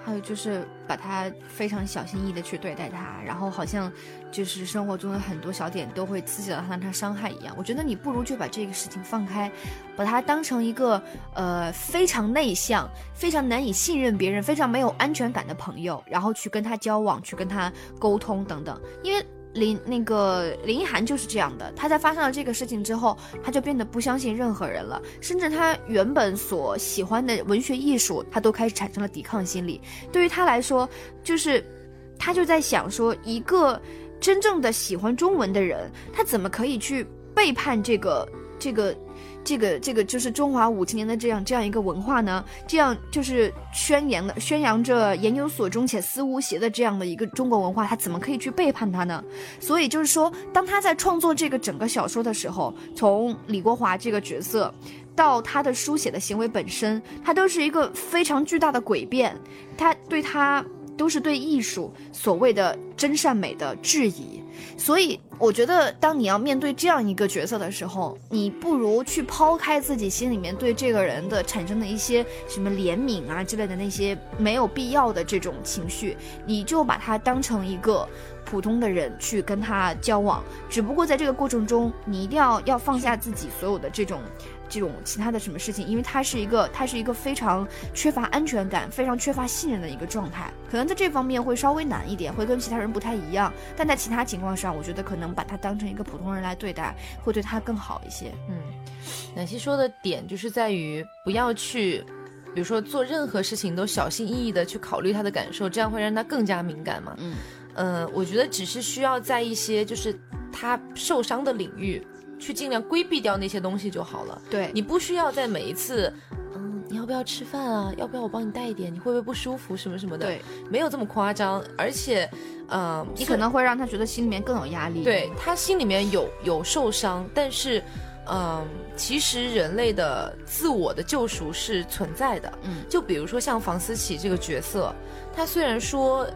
还有就是把她非常小心翼翼的去对待她，然后好像就是生活中的很多小点都会刺激到她，让她伤害一样。我觉得你不如就把这个事情放开，把她当成一个呃非常内向、非常难以信任别人、非常没有安全感的朋友，然后去跟她交往、去跟她沟通等等。因为林那个林一涵就是这样的，他在发生了这个事情之后，他就变得不相信任何人了，甚至他原本所喜欢的文学艺术，他都开始产生了抵抗心理。对于他来说，就是他就在想说，一个真正的喜欢中文的人，他怎么可以去背叛这个这个？这个这个就是中华五千年的这样这样一个文化呢，这样就是宣扬的宣扬着言有所终且思无邪的这样的一个中国文化，他怎么可以去背叛他呢？所以就是说，当他在创作这个整个小说的时候，从李国华这个角色，到他的书写的行为本身，他都是一个非常巨大的诡辩，他对他都是对艺术所谓的真善美的质疑。所以，我觉得，当你要面对这样一个角色的时候，你不如去抛开自己心里面对这个人的产生的一些什么怜悯啊之类的那些没有必要的这种情绪，你就把他当成一个普通的人去跟他交往。只不过在这个过程中，你一定要要放下自己所有的这种。这种其他的什么事情，因为他是一个，他是一个非常缺乏安全感、非常缺乏信任的一个状态，可能在这方面会稍微难一点，会跟其他人不太一样。但在其他情况上，我觉得可能把他当成一个普通人来对待，会对他更好一些。嗯，奶昔说的点就是在于不要去，比如说做任何事情都小心翼翼的去考虑他的感受，这样会让他更加敏感嘛。嗯，呃，我觉得只是需要在一些就是他受伤的领域。去尽量规避掉那些东西就好了。对你不需要在每一次，嗯，你要不要吃饭啊？要不要我帮你带一点？你会不会不舒服什么什么的？对，没有这么夸张。而且，嗯，你可能会让他觉得心里面更有压力。对他心里面有有受伤，但是，嗯，其实人类的自我的救赎是存在的。嗯，就比如说像房思琪这个角色，他虽然说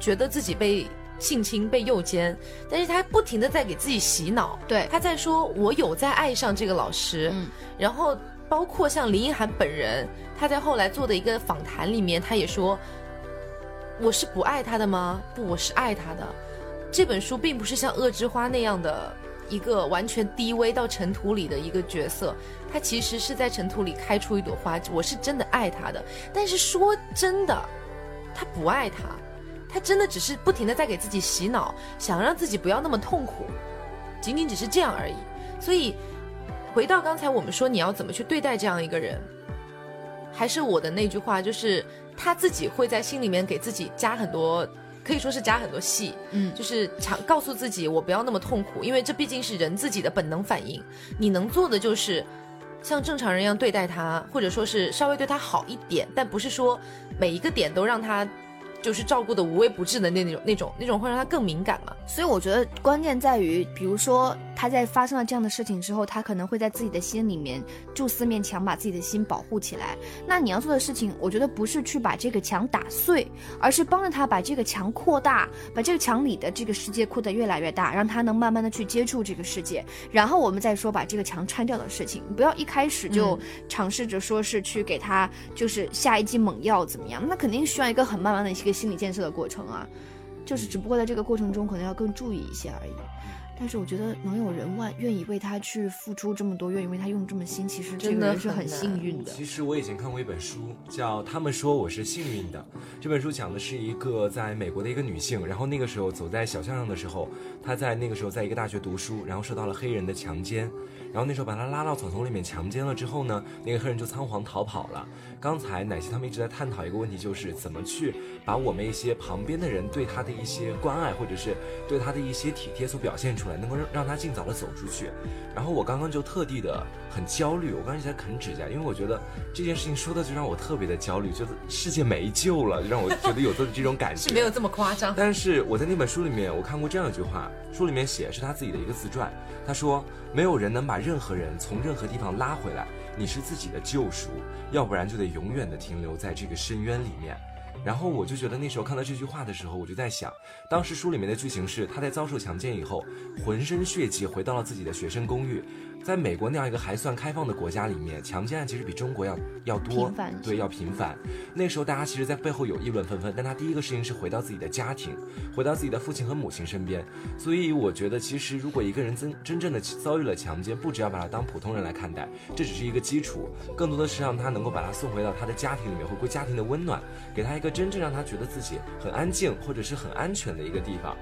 觉得自己被。性侵被诱奸，但是他不停的在给自己洗脑，对，他在说我有在爱上这个老师，嗯，然后包括像林一涵本人，他在后来做的一个访谈里面，他也说，我是不爱他的吗？不，我是爱他的。这本书并不是像恶之花那样的一个完全低微到尘土里的一个角色，他其实是在尘土里开出一朵花，我是真的爱他的。但是说真的，他不爱他。他真的只是不停的在给自己洗脑，想让自己不要那么痛苦，仅仅只是这样而已。所以，回到刚才我们说你要怎么去对待这样一个人，还是我的那句话，就是他自己会在心里面给自己加很多，可以说是加很多戏，嗯，就是强告诉自己我不要那么痛苦，因为这毕竟是人自己的本能反应。你能做的就是像正常人一样对待他，或者说是稍微对他好一点，但不是说每一个点都让他。就是照顾的无微不至的那那种那种那种会让他更敏感嘛，所以我觉得关键在于，比如说他在发生了这样的事情之后，他可能会在自己的心里面筑四面墙，把自己的心保护起来。那你要做的事情，我觉得不是去把这个墙打碎，而是帮着他把这个墙扩大，把这个墙里的这个世界扩得越来越大，让他能慢慢的去接触这个世界。然后我们再说把这个墙拆掉的事情，不要一开始就尝试着说是去给他就是下一剂猛药怎么样，那肯定需要一个很慢慢的一个。心理建设的过程啊，就是只不过在这个过程中可能要更注意一些而已。但是我觉得能有人万愿意为他去付出这么多，愿意为他用这么心，其实这个人是很幸运的。其实我以前看过一本书，叫《他们说我是幸运的》。这本书讲的是一个在美国的一个女性，然后那个时候走在小巷上的时候，她在那个时候在一个大学读书，然后受到了黑人的强奸。然后那时候把他拉到草丛里面强奸了之后呢，那个黑人就仓皇逃跑了。刚才奶昔他们一直在探讨一个问题，就是怎么去把我们一些旁边的人对他的一些关爱，或者是对他的一些体贴所表现出来，能够让让他尽早的走出去。然后我刚刚就特地的很焦虑，我刚刚一直在啃指甲，因为我觉得这件事情说的就让我特别的焦虑，觉得世界没救了，就让我觉得有的 这种感觉。是没有这么夸张。但是我在那本书里面我看过这样一句话，书里面写是他自己的一个自传，他说没有人能把任何人从任何地方拉回来，你是自己的救赎，要不然就得永远的停留在这个深渊里面。然后我就觉得那时候看到这句话的时候，我就在想，当时书里面的剧情是他在遭受强奸以后，浑身血迹回到了自己的学生公寓。在美国那样一个还算开放的国家里面，强奸案其实比中国要要多，对，要频繁。那时候大家其实，在背后有议论纷纷，但他第一个事情是回到自己的家庭，回到自己的父亲和母亲身边。所以我觉得，其实如果一个人真真正的遭遇了强奸，不只要把他当普通人来看待，这只是一个基础，更多的是让他能够把他送回到他的家庭里面，回归家庭的温暖，给他一个真正让他觉得自己很安静或者是很安全的一个地方。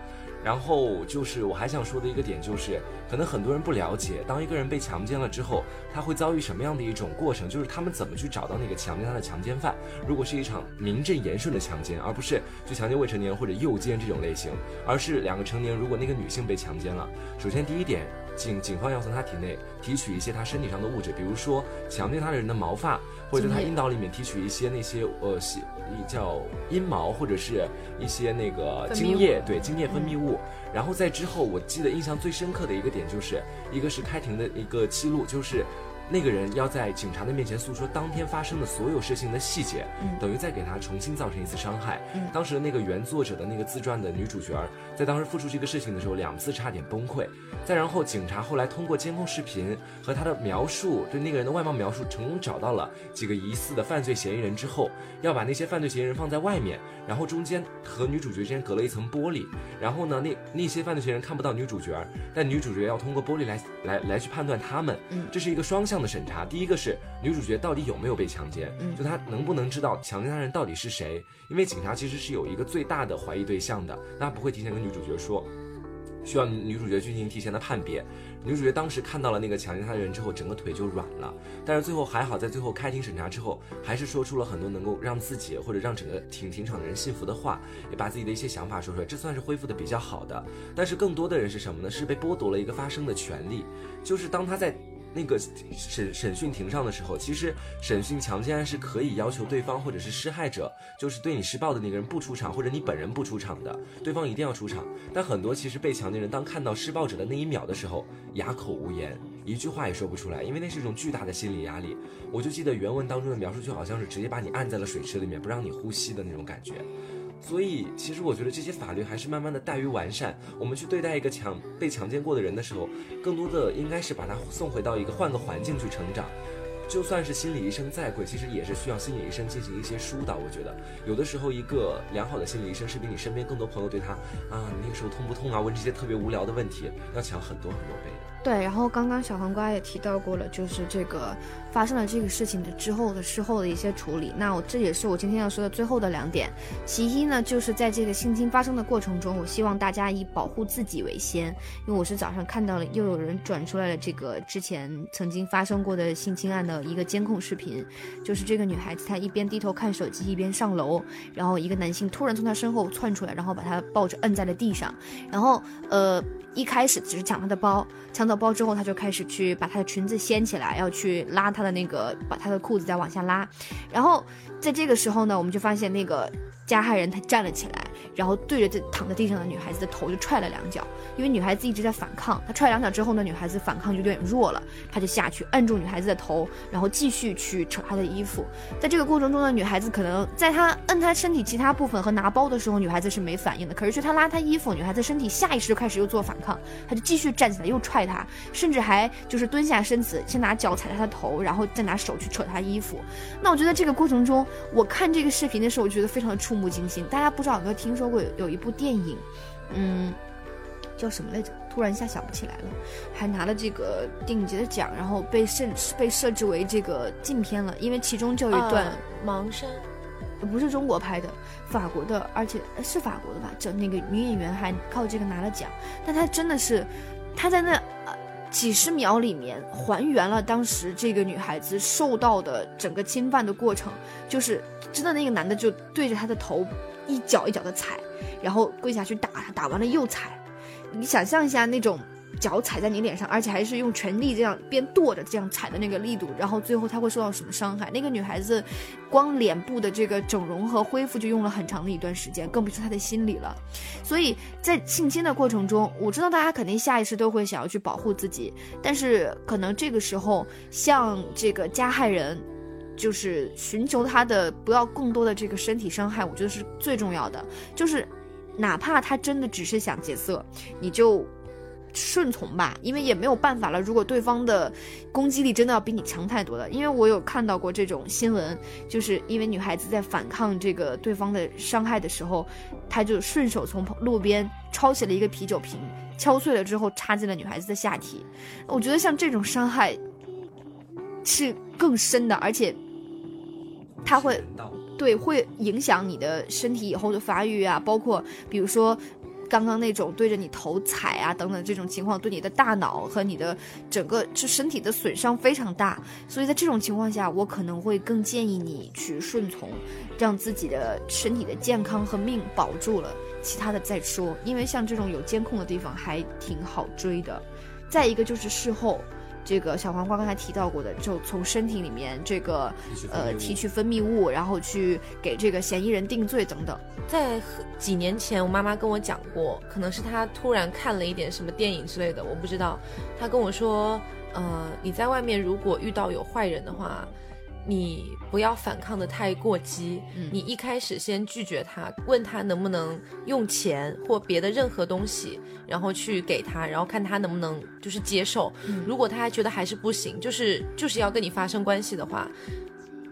然后就是我还想说的一个点就是，可能很多人不了解，当一个人被强奸了之后，他会遭遇什么样的一种过程，就是他们怎么去找到那个强奸他的强奸犯。如果是一场名正言顺的强奸，而不是去强奸未成年人或者诱奸这种类型，而是两个成年人，如果那个女性被强奸了，首先第一点。警警方要从她体内提取一些她身体上的物质，比如说强奸她的人的毛发，或者在她阴道里面提取一些那些呃细叫阴毛或者是一些那个精液，对精液分泌物。然后在之后，我记得印象最深刻的一个点就是，一个是开庭的一个记录，就是。那个人要在警察的面前诉说当天发生的所有事情的细节，等于再给他重新造成一次伤害。当时的那个原作者的那个自传的女主角儿，在当时复述这个事情的时候，两次差点崩溃。再然后，警察后来通过监控视频和他的描述，对那个人的外貌描述，成功找到了几个疑似的犯罪嫌疑人之后，要把那些犯罪嫌疑人放在外面，然后中间和女主角之间隔了一层玻璃，然后呢，那那些犯罪嫌疑人看不到女主角，但女主角要通过玻璃来来来去判断他们，嗯这是一个双向的审查。第一个是女主角到底有没有被强奸，嗯就她能不能知道强奸她人到底是谁，因为警察其实是有一个最大的怀疑对象的，那不会提前跟女主角说。需要女主角进行提前的判别。女主角当时看到了那个强奸她的人之后，整个腿就软了。但是最后还好，在最后开庭审查之后，还是说出了很多能够让自己或者让整个庭庭场的人信服的话，也把自己的一些想法说出来，这算是恢复的比较好的。但是更多的人是什么呢？是被剥夺了一个发声的权利，就是当他在。那个审审讯庭上的时候，其实审讯强奸案是可以要求对方或者是施害者，就是对你施暴的那个人不出场，或者你本人不出场的，对方一定要出场。但很多其实被强奸人，当看到施暴者的那一秒的时候，哑口无言，一句话也说不出来，因为那是一种巨大的心理压力。我就记得原文当中的描述，就好像是直接把你按在了水池里面，不让你呼吸的那种感觉。所以，其实我觉得这些法律还是慢慢的待于完善。我们去对待一个强被强奸过的人的时候，更多的应该是把他送回到一个换个环境去成长。就算是心理医生再贵，其实也是需要心理医生进行一些疏导。我觉得有的时候一个良好的心理医生是比你身边更多朋友对他啊，你那个时候痛不痛啊，问这些特别无聊的问题要强很多很多倍的。对，然后刚刚小黄瓜也提到过了，就是这个发生了这个事情的之后的事后的一些处理。那我这也是我今天要说的最后的两点。其一呢，就是在这个性侵发生的过程中，我希望大家以保护自己为先，因为我是早上看到了又有人转出来了这个之前曾经发生过的性侵案的一个监控视频，就是这个女孩子她一边低头看手机一边上楼，然后一个男性突然从她身后窜出来，然后把她抱着摁在了地上，然后呃一开始只是抢她的包，抢到包之后，他就开始去把她的裙子掀起来，要去拉她他的那个，把他的裤子再往下拉。然后在这个时候呢，我们就发现那个加害人他站了起来，然后对着这躺在地上的女孩子的头就踹了两脚，因为女孩子一直在反抗。他踹两脚之后呢，女孩子反抗就有点弱了，他就下去摁住女孩子的头，然后继续去扯她的衣服。在这个过程中呢，女孩子可能在他摁她身体其他部分和拿包的时候，女孩子是没反应的，可是去他拉她衣服，女孩子身体下意识就开始又做反抗，他就继续站起来又踹她。甚至还就是蹲下身子，先拿脚踩她的头，然后再拿手去扯她衣服。那我觉得这个过程中，我看这个视频的时候，我觉得非常的触惊心。大家不知道有没有听说过有有一部电影，嗯，叫什么来着？突然一下想不起来了，还拿了这个电影节的奖，然后被设被设置为这个禁片了，因为其中就有一段。呃盲山，不是中国拍的，法国的，而且呃是法国的吧？这那个女演员还靠这个拿了奖，但她真的是，她在那呃几十秒里面还原了当时这个女孩子受到的整个侵犯的过程，就是真的那个男的就对着她的头一脚一脚的踩，然后跪下去打他，打完了又踩，你想象一下那种。脚踩在你脸上，而且还是用全力这样边跺着这样踩的那个力度，然后最后她会受到什么伤害？那个女孩子光脸部的这个整容和恢复就用了很长的一段时间，更别说她的心理了。所以在性侵的过程中，我知道大家肯定下意识都会想要去保护自己，但是可能这个时候像这个加害人。就是寻求他的不要更多的这个身体伤害，我觉得是最重要的。就是哪怕他真的只是想劫色，你就顺从吧，因为也没有办法了。如果对方的攻击力真的要比你强太多了，因为我有看到过这种新闻，就是因为女孩子在反抗这个对方的伤害的时候，他就顺手从路边抄起了一个啤酒瓶，敲碎了之后插进了女孩子的下体。我觉得像这种伤害是更深的，而且它会对，会影响你的身体以后的发育啊，包括比如说，刚刚那种对着你头踩啊等等这种情况，对你的大脑和你的整个就身体的损伤非常大。所以在这种情况下，我可能会更建议你去顺从，让自己的身体的健康和命保住了，其他的再说。因为像这种有监控的地方还挺好追的。再一个就是事后。这个小黄瓜刚才提到过的，就从身体里面这个呃提取分泌物，然后去给这个嫌疑人定罪等等。在几年前，我妈妈跟我讲过，可能是她突然看了一点什么电影之类的，我不知道。她跟我说，呃，你在外面如果遇到有坏人的话。你不要反抗的太过激，你一开始先拒绝他，问他能不能用钱或别的任何东西，然后去给他，然后看他能不能就是接受。如果他还觉得还是不行，就是就是要跟你发生关系的话，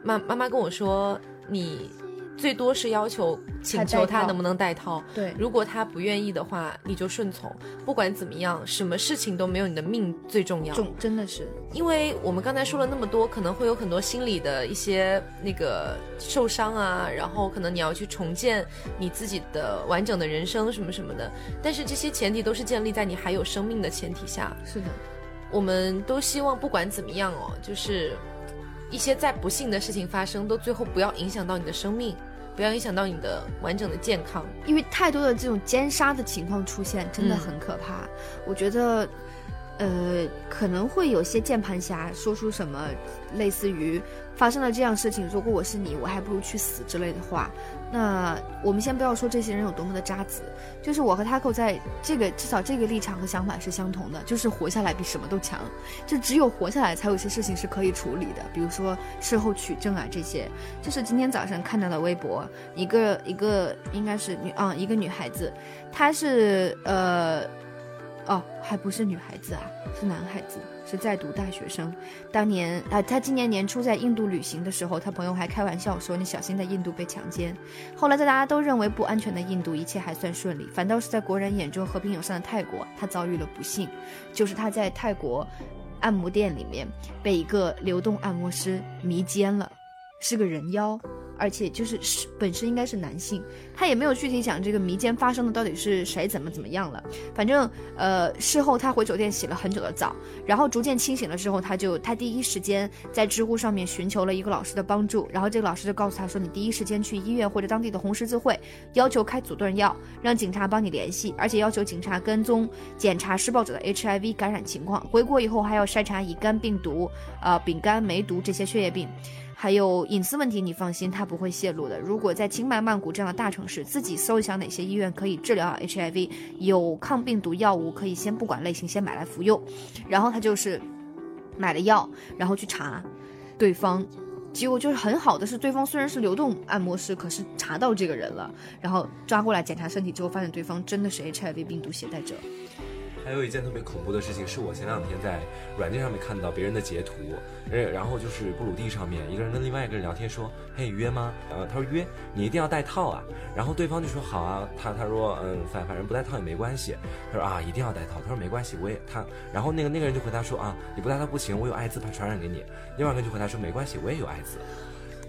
妈妈妈跟我说你。最多是要求请求他能不能带套，对，如果他不愿意的话，你就顺从。不管怎么样，什么事情都没有你的命最重要。重真的是，因为我们刚才说了那么多，可能会有很多心理的一些那个受伤啊，然后可能你要去重建你自己的完整的人生什么什么的。但是这些前提都是建立在你还有生命的前提下。是的，我们都希望不管怎么样哦，就是一些再不幸的事情发生，都最后不要影响到你的生命。不要影响到你的完整的健康，因为太多的这种奸杀的情况出现，真的很可怕。我觉得，呃，可能会有些键盘侠说出什么类似于。发生了这样事情，如果我是你，我还不如去死之类的话。那我们先不要说这些人有多么的渣子，就是我和 Taco 在这个至少这个立场和想法是相同的，就是活下来比什么都强。就只有活下来，才有些事情是可以处理的，比如说事后取证啊这些。就是今天早上看到的微博，一个一个应该是女啊，一个女孩子，她是呃，哦，还不是女孩子啊，是男孩子。是在读大学生，当年啊，他今年年初在印度旅行的时候，他朋友还开玩笑说：“你小心在印度被强奸。”后来在大家都认为不安全的印度，一切还算顺利，反倒是在国人眼中和平友善的泰国，他遭遇了不幸，就是他在泰国按摩店里面被一个流动按摩师迷奸了，是个人妖。而且就是是本身应该是男性，他也没有具体讲这个迷奸发生的到底是谁怎么怎么样了。反正呃事后他回酒店洗了很久的澡，然后逐渐清醒了之后，他就他第一时间在知乎上面寻求了一个老师的帮助，然后这个老师就告诉他说，你第一时间去医院或者当地的红十字会，要求开阻断药，让警察帮你联系，而且要求警察跟踪检查施暴者的 HIV 感染情况，回国以后还要筛查乙肝病毒、呃丙肝梅毒这些血液病。还有隐私问题，你放心，他不会泄露的。如果在清迈、曼谷这样的大城市，自己搜一下哪些医院可以治疗 HIV，有抗病毒药物，可以先不管类型，先买来服用。然后他就是买了药，然后去查对方，结果就是很好的是，对方虽然是流动按摩师，可是查到这个人了，然后抓过来检查身体之后，发现对方真的是 HIV 病毒携带者。还有一件特别恐怖的事情，是我前两天在软件上面看到别人的截图，呃，然后就是布鲁蒂上面一个人跟另外一个人聊天说：“嘿，约吗？”呃，他说约，你一定要带套啊。然后对方就说：“好啊。”他他说：“嗯，反反正不带套也没关系。”他说：“啊，一定要带套。”他说：“没关系，我也他。”然后那个那个人就回答说：“啊，你不带套不行，我有艾滋怕传染给你。”另外一个人就回答说：“没关系，我也有艾滋。”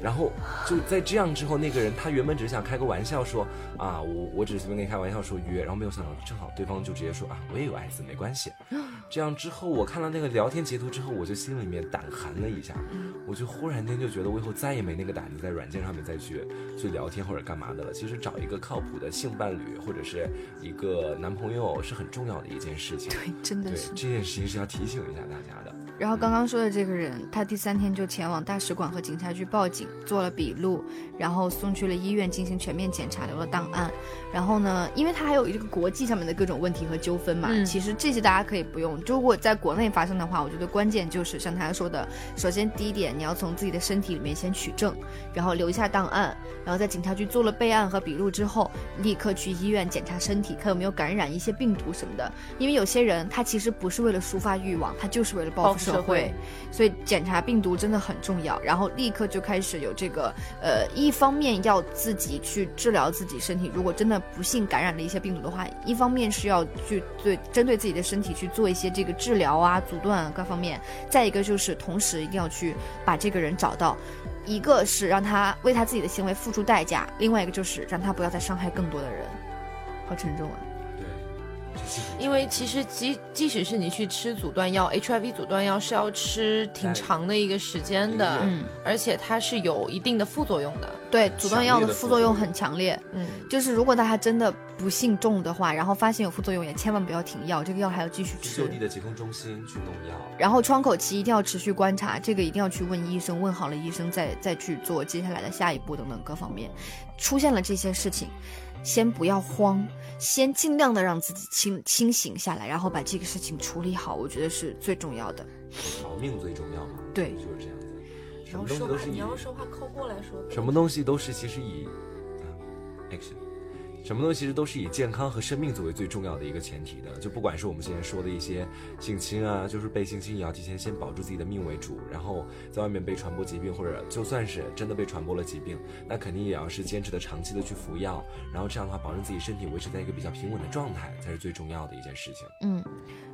然后就在这样之后，那个人他原本只是想开个玩笑说啊，我我只是随便跟你开玩笑说约，然后没有想到正好对方就直接说啊，我也有艾滋，没关系。这样之后，我看到那个聊天截图之后，我就心里面胆寒了一下，我就忽然间就觉得我以后再也没那个胆子在软件上面再去去聊天或者干嘛的了。其实找一个靠谱的性伴侣或者是一个男朋友是很重要的一件事情。对，真的是这件事情是要提醒一下大家的。然后刚刚说的这个人，他第三天就前往大使馆和警察局报警，做了笔录，然后送去了医院进行全面检查，留了档案。然后呢，因为他还有一个国际上面的各种问题和纠纷嘛，其实这些大家可以不用。如果在国内发生的话，我觉得关键就是像他说的，首先第一点，你要从自己的身体里面先取证，然后留下档案，然后在警察局做了备案和笔录之后，立刻去医院检查身体，看有没有感染一些病毒什么的。因为有些人他其实不是为了抒发欲望，他就是为了报复。社会，所以检查病毒真的很重要。然后立刻就开始有这个，呃，一方面要自己去治疗自己身体，如果真的不幸感染了一些病毒的话，一方面是要去对针对自己的身体去做一些这个治疗啊、阻断啊各方面。再一个就是同时一定要去把这个人找到，一个是让他为他自己的行为付出代价，另外一个就是让他不要再伤害更多的人。好沉重啊。因为其实即即使是你去吃阻断药，HIV 阻断药是要吃挺长的一个时间的，嗯，而且它是有一定的副作用的。对，阻断药的副作用副作用很强烈。嗯，就是如果大家真的不幸中的话，然后发现有副作用，也千万不要停药，这个药还要继续吃就地。的疾控中心去弄药。然后窗口期一定要持续观察，这个一定要去问医生，问好了医生再再去做接下来的下一步等等各方面。出现了这些事情，先不要慌，先尽量的让自己清清醒下来，然后把这个事情处理好，我觉得是最重要的。保命最重要嘛，对就是这样子。什么然后说话，东西都是你要说话靠过来说。什么东西都是其实以啊 action，什么东西其实都是以健康和生命作为最重要的一个前提的。就不管是我们现在说的一些性侵啊，就是被性侵也要提前先保住自己的命为主，然后在外面被传播疾病，或者就算是真的被传播了疾病，那肯定也要是坚持的长期的去服药，然后这样的话保证自己身体维持在一个比较平稳的状态，才是最重要的一件事情。嗯，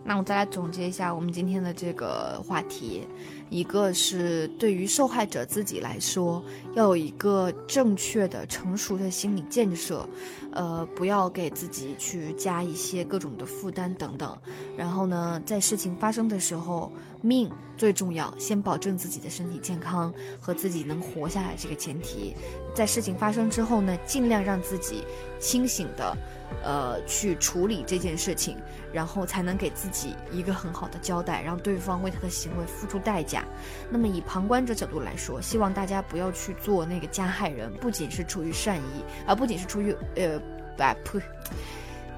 那我再来总结一下我们今天的这个话题，一个是对于受害者自己来说，要有一个正确的、成熟的心理建设，呃，不要给自己去加一些各种的负担等等。然后呢，在事情发生的时候，命最重要，先保证自己的身体健康和自己能活下来这个前提。在事情发生之后呢，尽量让自己清醒的，呃，去处理这件事情。然后才能给自己一个很好的交代，让对方为他的行为付出代价。那么以旁观者角度来说，希望大家不要去做那个加害人，不仅是出于善意，而不仅是出于呃，不，呸。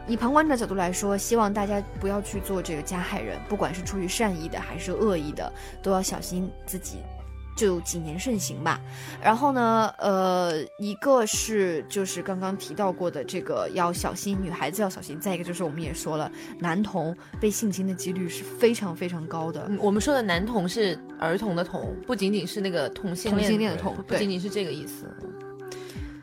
以旁观者角度来说，希望大家不要去做这个加害人，不管是出于善意的还是恶意的，都要小心自己就谨言慎行吧。然后呢，呃，一个是就是刚刚提到过的这个要小心，女孩子要小心。再一个就是我们也说了，男童被性侵的几率是非常非常高的。嗯，我们说的男童是儿童的童，不仅仅是那个同性同恋性恋的同，不仅仅是这个意思。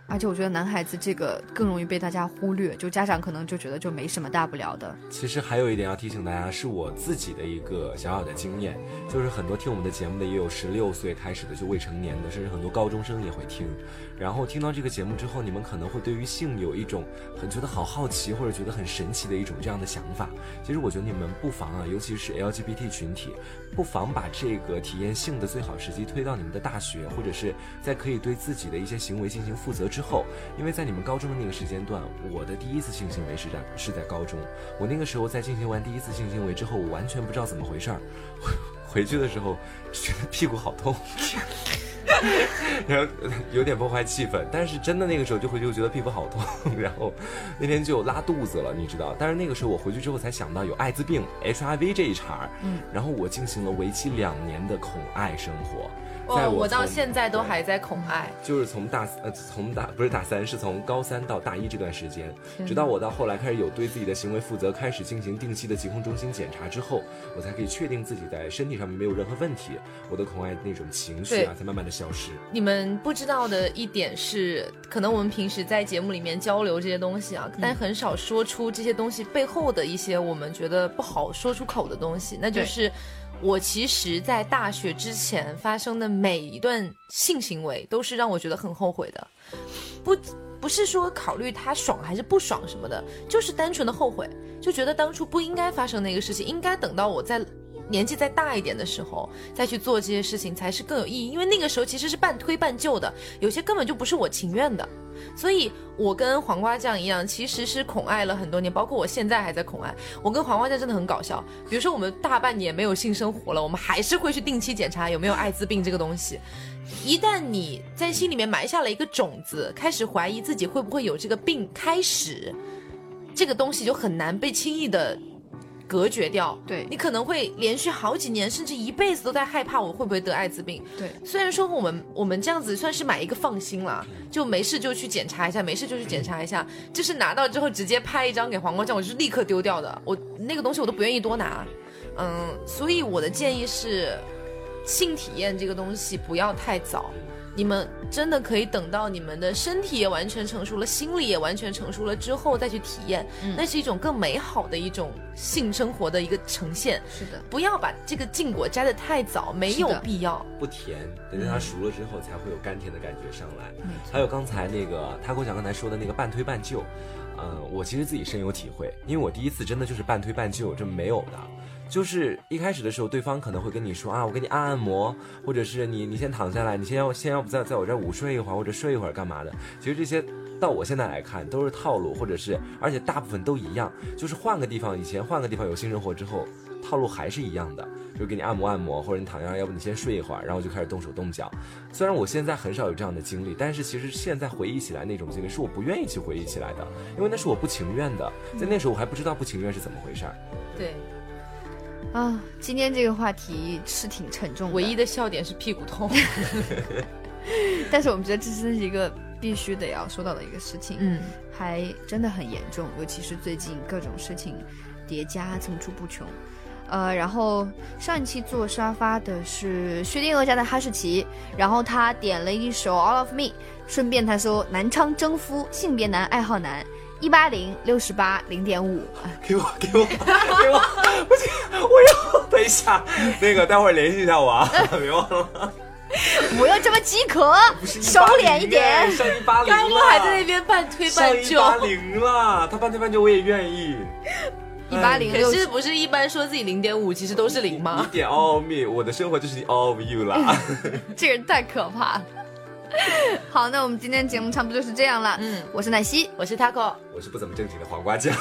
而且我觉得男孩子这个更容易被大家忽略，就家长可能就觉得就没什么大不了的。其实还有一点要提醒大家，是我自己的一个小小的经验，就是很多听我们的节目的也有十六岁开始的就未成年的，甚至很多高中生也会听。然后听到这个节目之后，你们可能会对于性有一种很觉得好好奇，或者觉得很神奇的一种这样的想法。其实我觉得你们不妨啊，尤其是 LGBT 群体，不妨把这个体验性的最好时机推到你们的大学，或者是在可以对自己的一些行为进行负责之后。因为在你们高中的那个时间段，我的第一次性行为是在是在高中，我那个时候在进行完第一次性行为之后，我完全不知道怎么回事儿，回去的时候觉得屁股好痛。然后有点破坏气氛，但是真的那个时候就回去就觉得屁股好痛，然后那天就拉肚子了，你知道。但是那个时候我回去之后才想到有艾滋病 HIV 这一茬儿，嗯，然后我进行了为期两年的恐爱生活。在哦，我到现在都还在恐爱。就是从大呃从大不是大三，是从高三到大一这段时间，直到我到后来开始有对自己的行为负责，开始进行定期的疾控中心检查之后，我才可以确定自己在身体上面没有任何问题，我的恐爱那种情绪啊才慢慢的消失。你们不知道的一点是，可能我们平时在节目里面交流这些东西啊，但很少说出这些东西背后的一些我们觉得不好说出口的东西，那就是。我其实，在大学之前发生的每一段性行为，都是让我觉得很后悔的，不不是说考虑他爽还是不爽什么的，就是单纯的后悔，就觉得当初不应该发生那个事情，应该等到我在年纪再大一点的时候再去做这些事情才是更有意义，因为那个时候其实是半推半就的，有些根本就不是我情愿的。所以，我跟黄瓜酱一样，其实是恐爱了很多年，包括我现在还在恐爱。我跟黄瓜酱真的很搞笑，比如说我们大半年没有性生活了，我们还是会去定期检查有没有艾滋病这个东西。一旦你在心里面埋下了一个种子，开始怀疑自己会不会有这个病，开始这个东西就很难被轻易的隔绝掉。对你可能会连续好几年，甚至一辈子都在害怕我会不会得艾滋病。对，虽然说我们我们这样子算是买一个放心了，就没事就去检查一下，没事就去检查一下，就是拿到之后直接拍一张给黄瓜酱，我就是立刻丢掉的。我那个东西我都不愿意多拿，嗯，所以我的建议是，性体验这个东西不要太早，你们真的可以等到你们的身体也完全成熟了，心理也完全成熟了之后再去体验，嗯那是一种更美好的一种性生活的一个呈现。是的，不要把这个禁果摘得太早，没有必要。不甜，等到它熟了之后才会有甘甜的感觉上来。还有刚才那个他跟我讲刚才说的那个半推半就，嗯，我其实自己深有体会，因为我第一次真的就是半推半就，这没有的。就是一开始的时候，对方可能会跟你说啊，我给你按按摩，或者是你你先躺下来，你先要先要不在在我这儿午睡一会儿，或者睡一会儿干嘛的。其实这些到我现在来看都是套路，或者是而且大部分都一样，就是换个地方，以前换个地方有性生活之后，套路还是一样的，就给你按摩按摩，或者你躺下，要不你先睡一会儿，然后就开始动手动脚。虽然我现在很少有这样的经历，但是其实现在回忆起来那种经历是我不愿意去回忆起来的，因为那是我不情愿的，在那时候我还不知道不情愿是怎么回事儿。对，啊，今天这个话题是挺沉重的，唯一的笑点是屁股痛。但是我们觉得这真是一个必须得要说到的一个事情，嗯，还真的很严重，尤其是最近各种事情叠加层出不穷。呃，然后上一期坐沙发的是薛定谔家的哈士奇，然后他点了一首《All of Me》，顺便他说南昌征夫，性别男，爱好男，一八零六十八零点五，给我，给我，给我！不行，我要等一下，那个待会儿联系一下我啊，别忘了，不要这么饥渴不是，收敛一点。上一八零了，刚刚还在那边半推半就，一八零了，他半推半就我也愿意。一八零可是不是一般说自己零点五，其实都是零吗？一？点 all me，我的生活就是 all of you 啦。这个人太可怕了。好，那我们今天节目差不多就是这样了。嗯，我是奶昔，我是 taco。我是不怎么正经的黄瓜酱。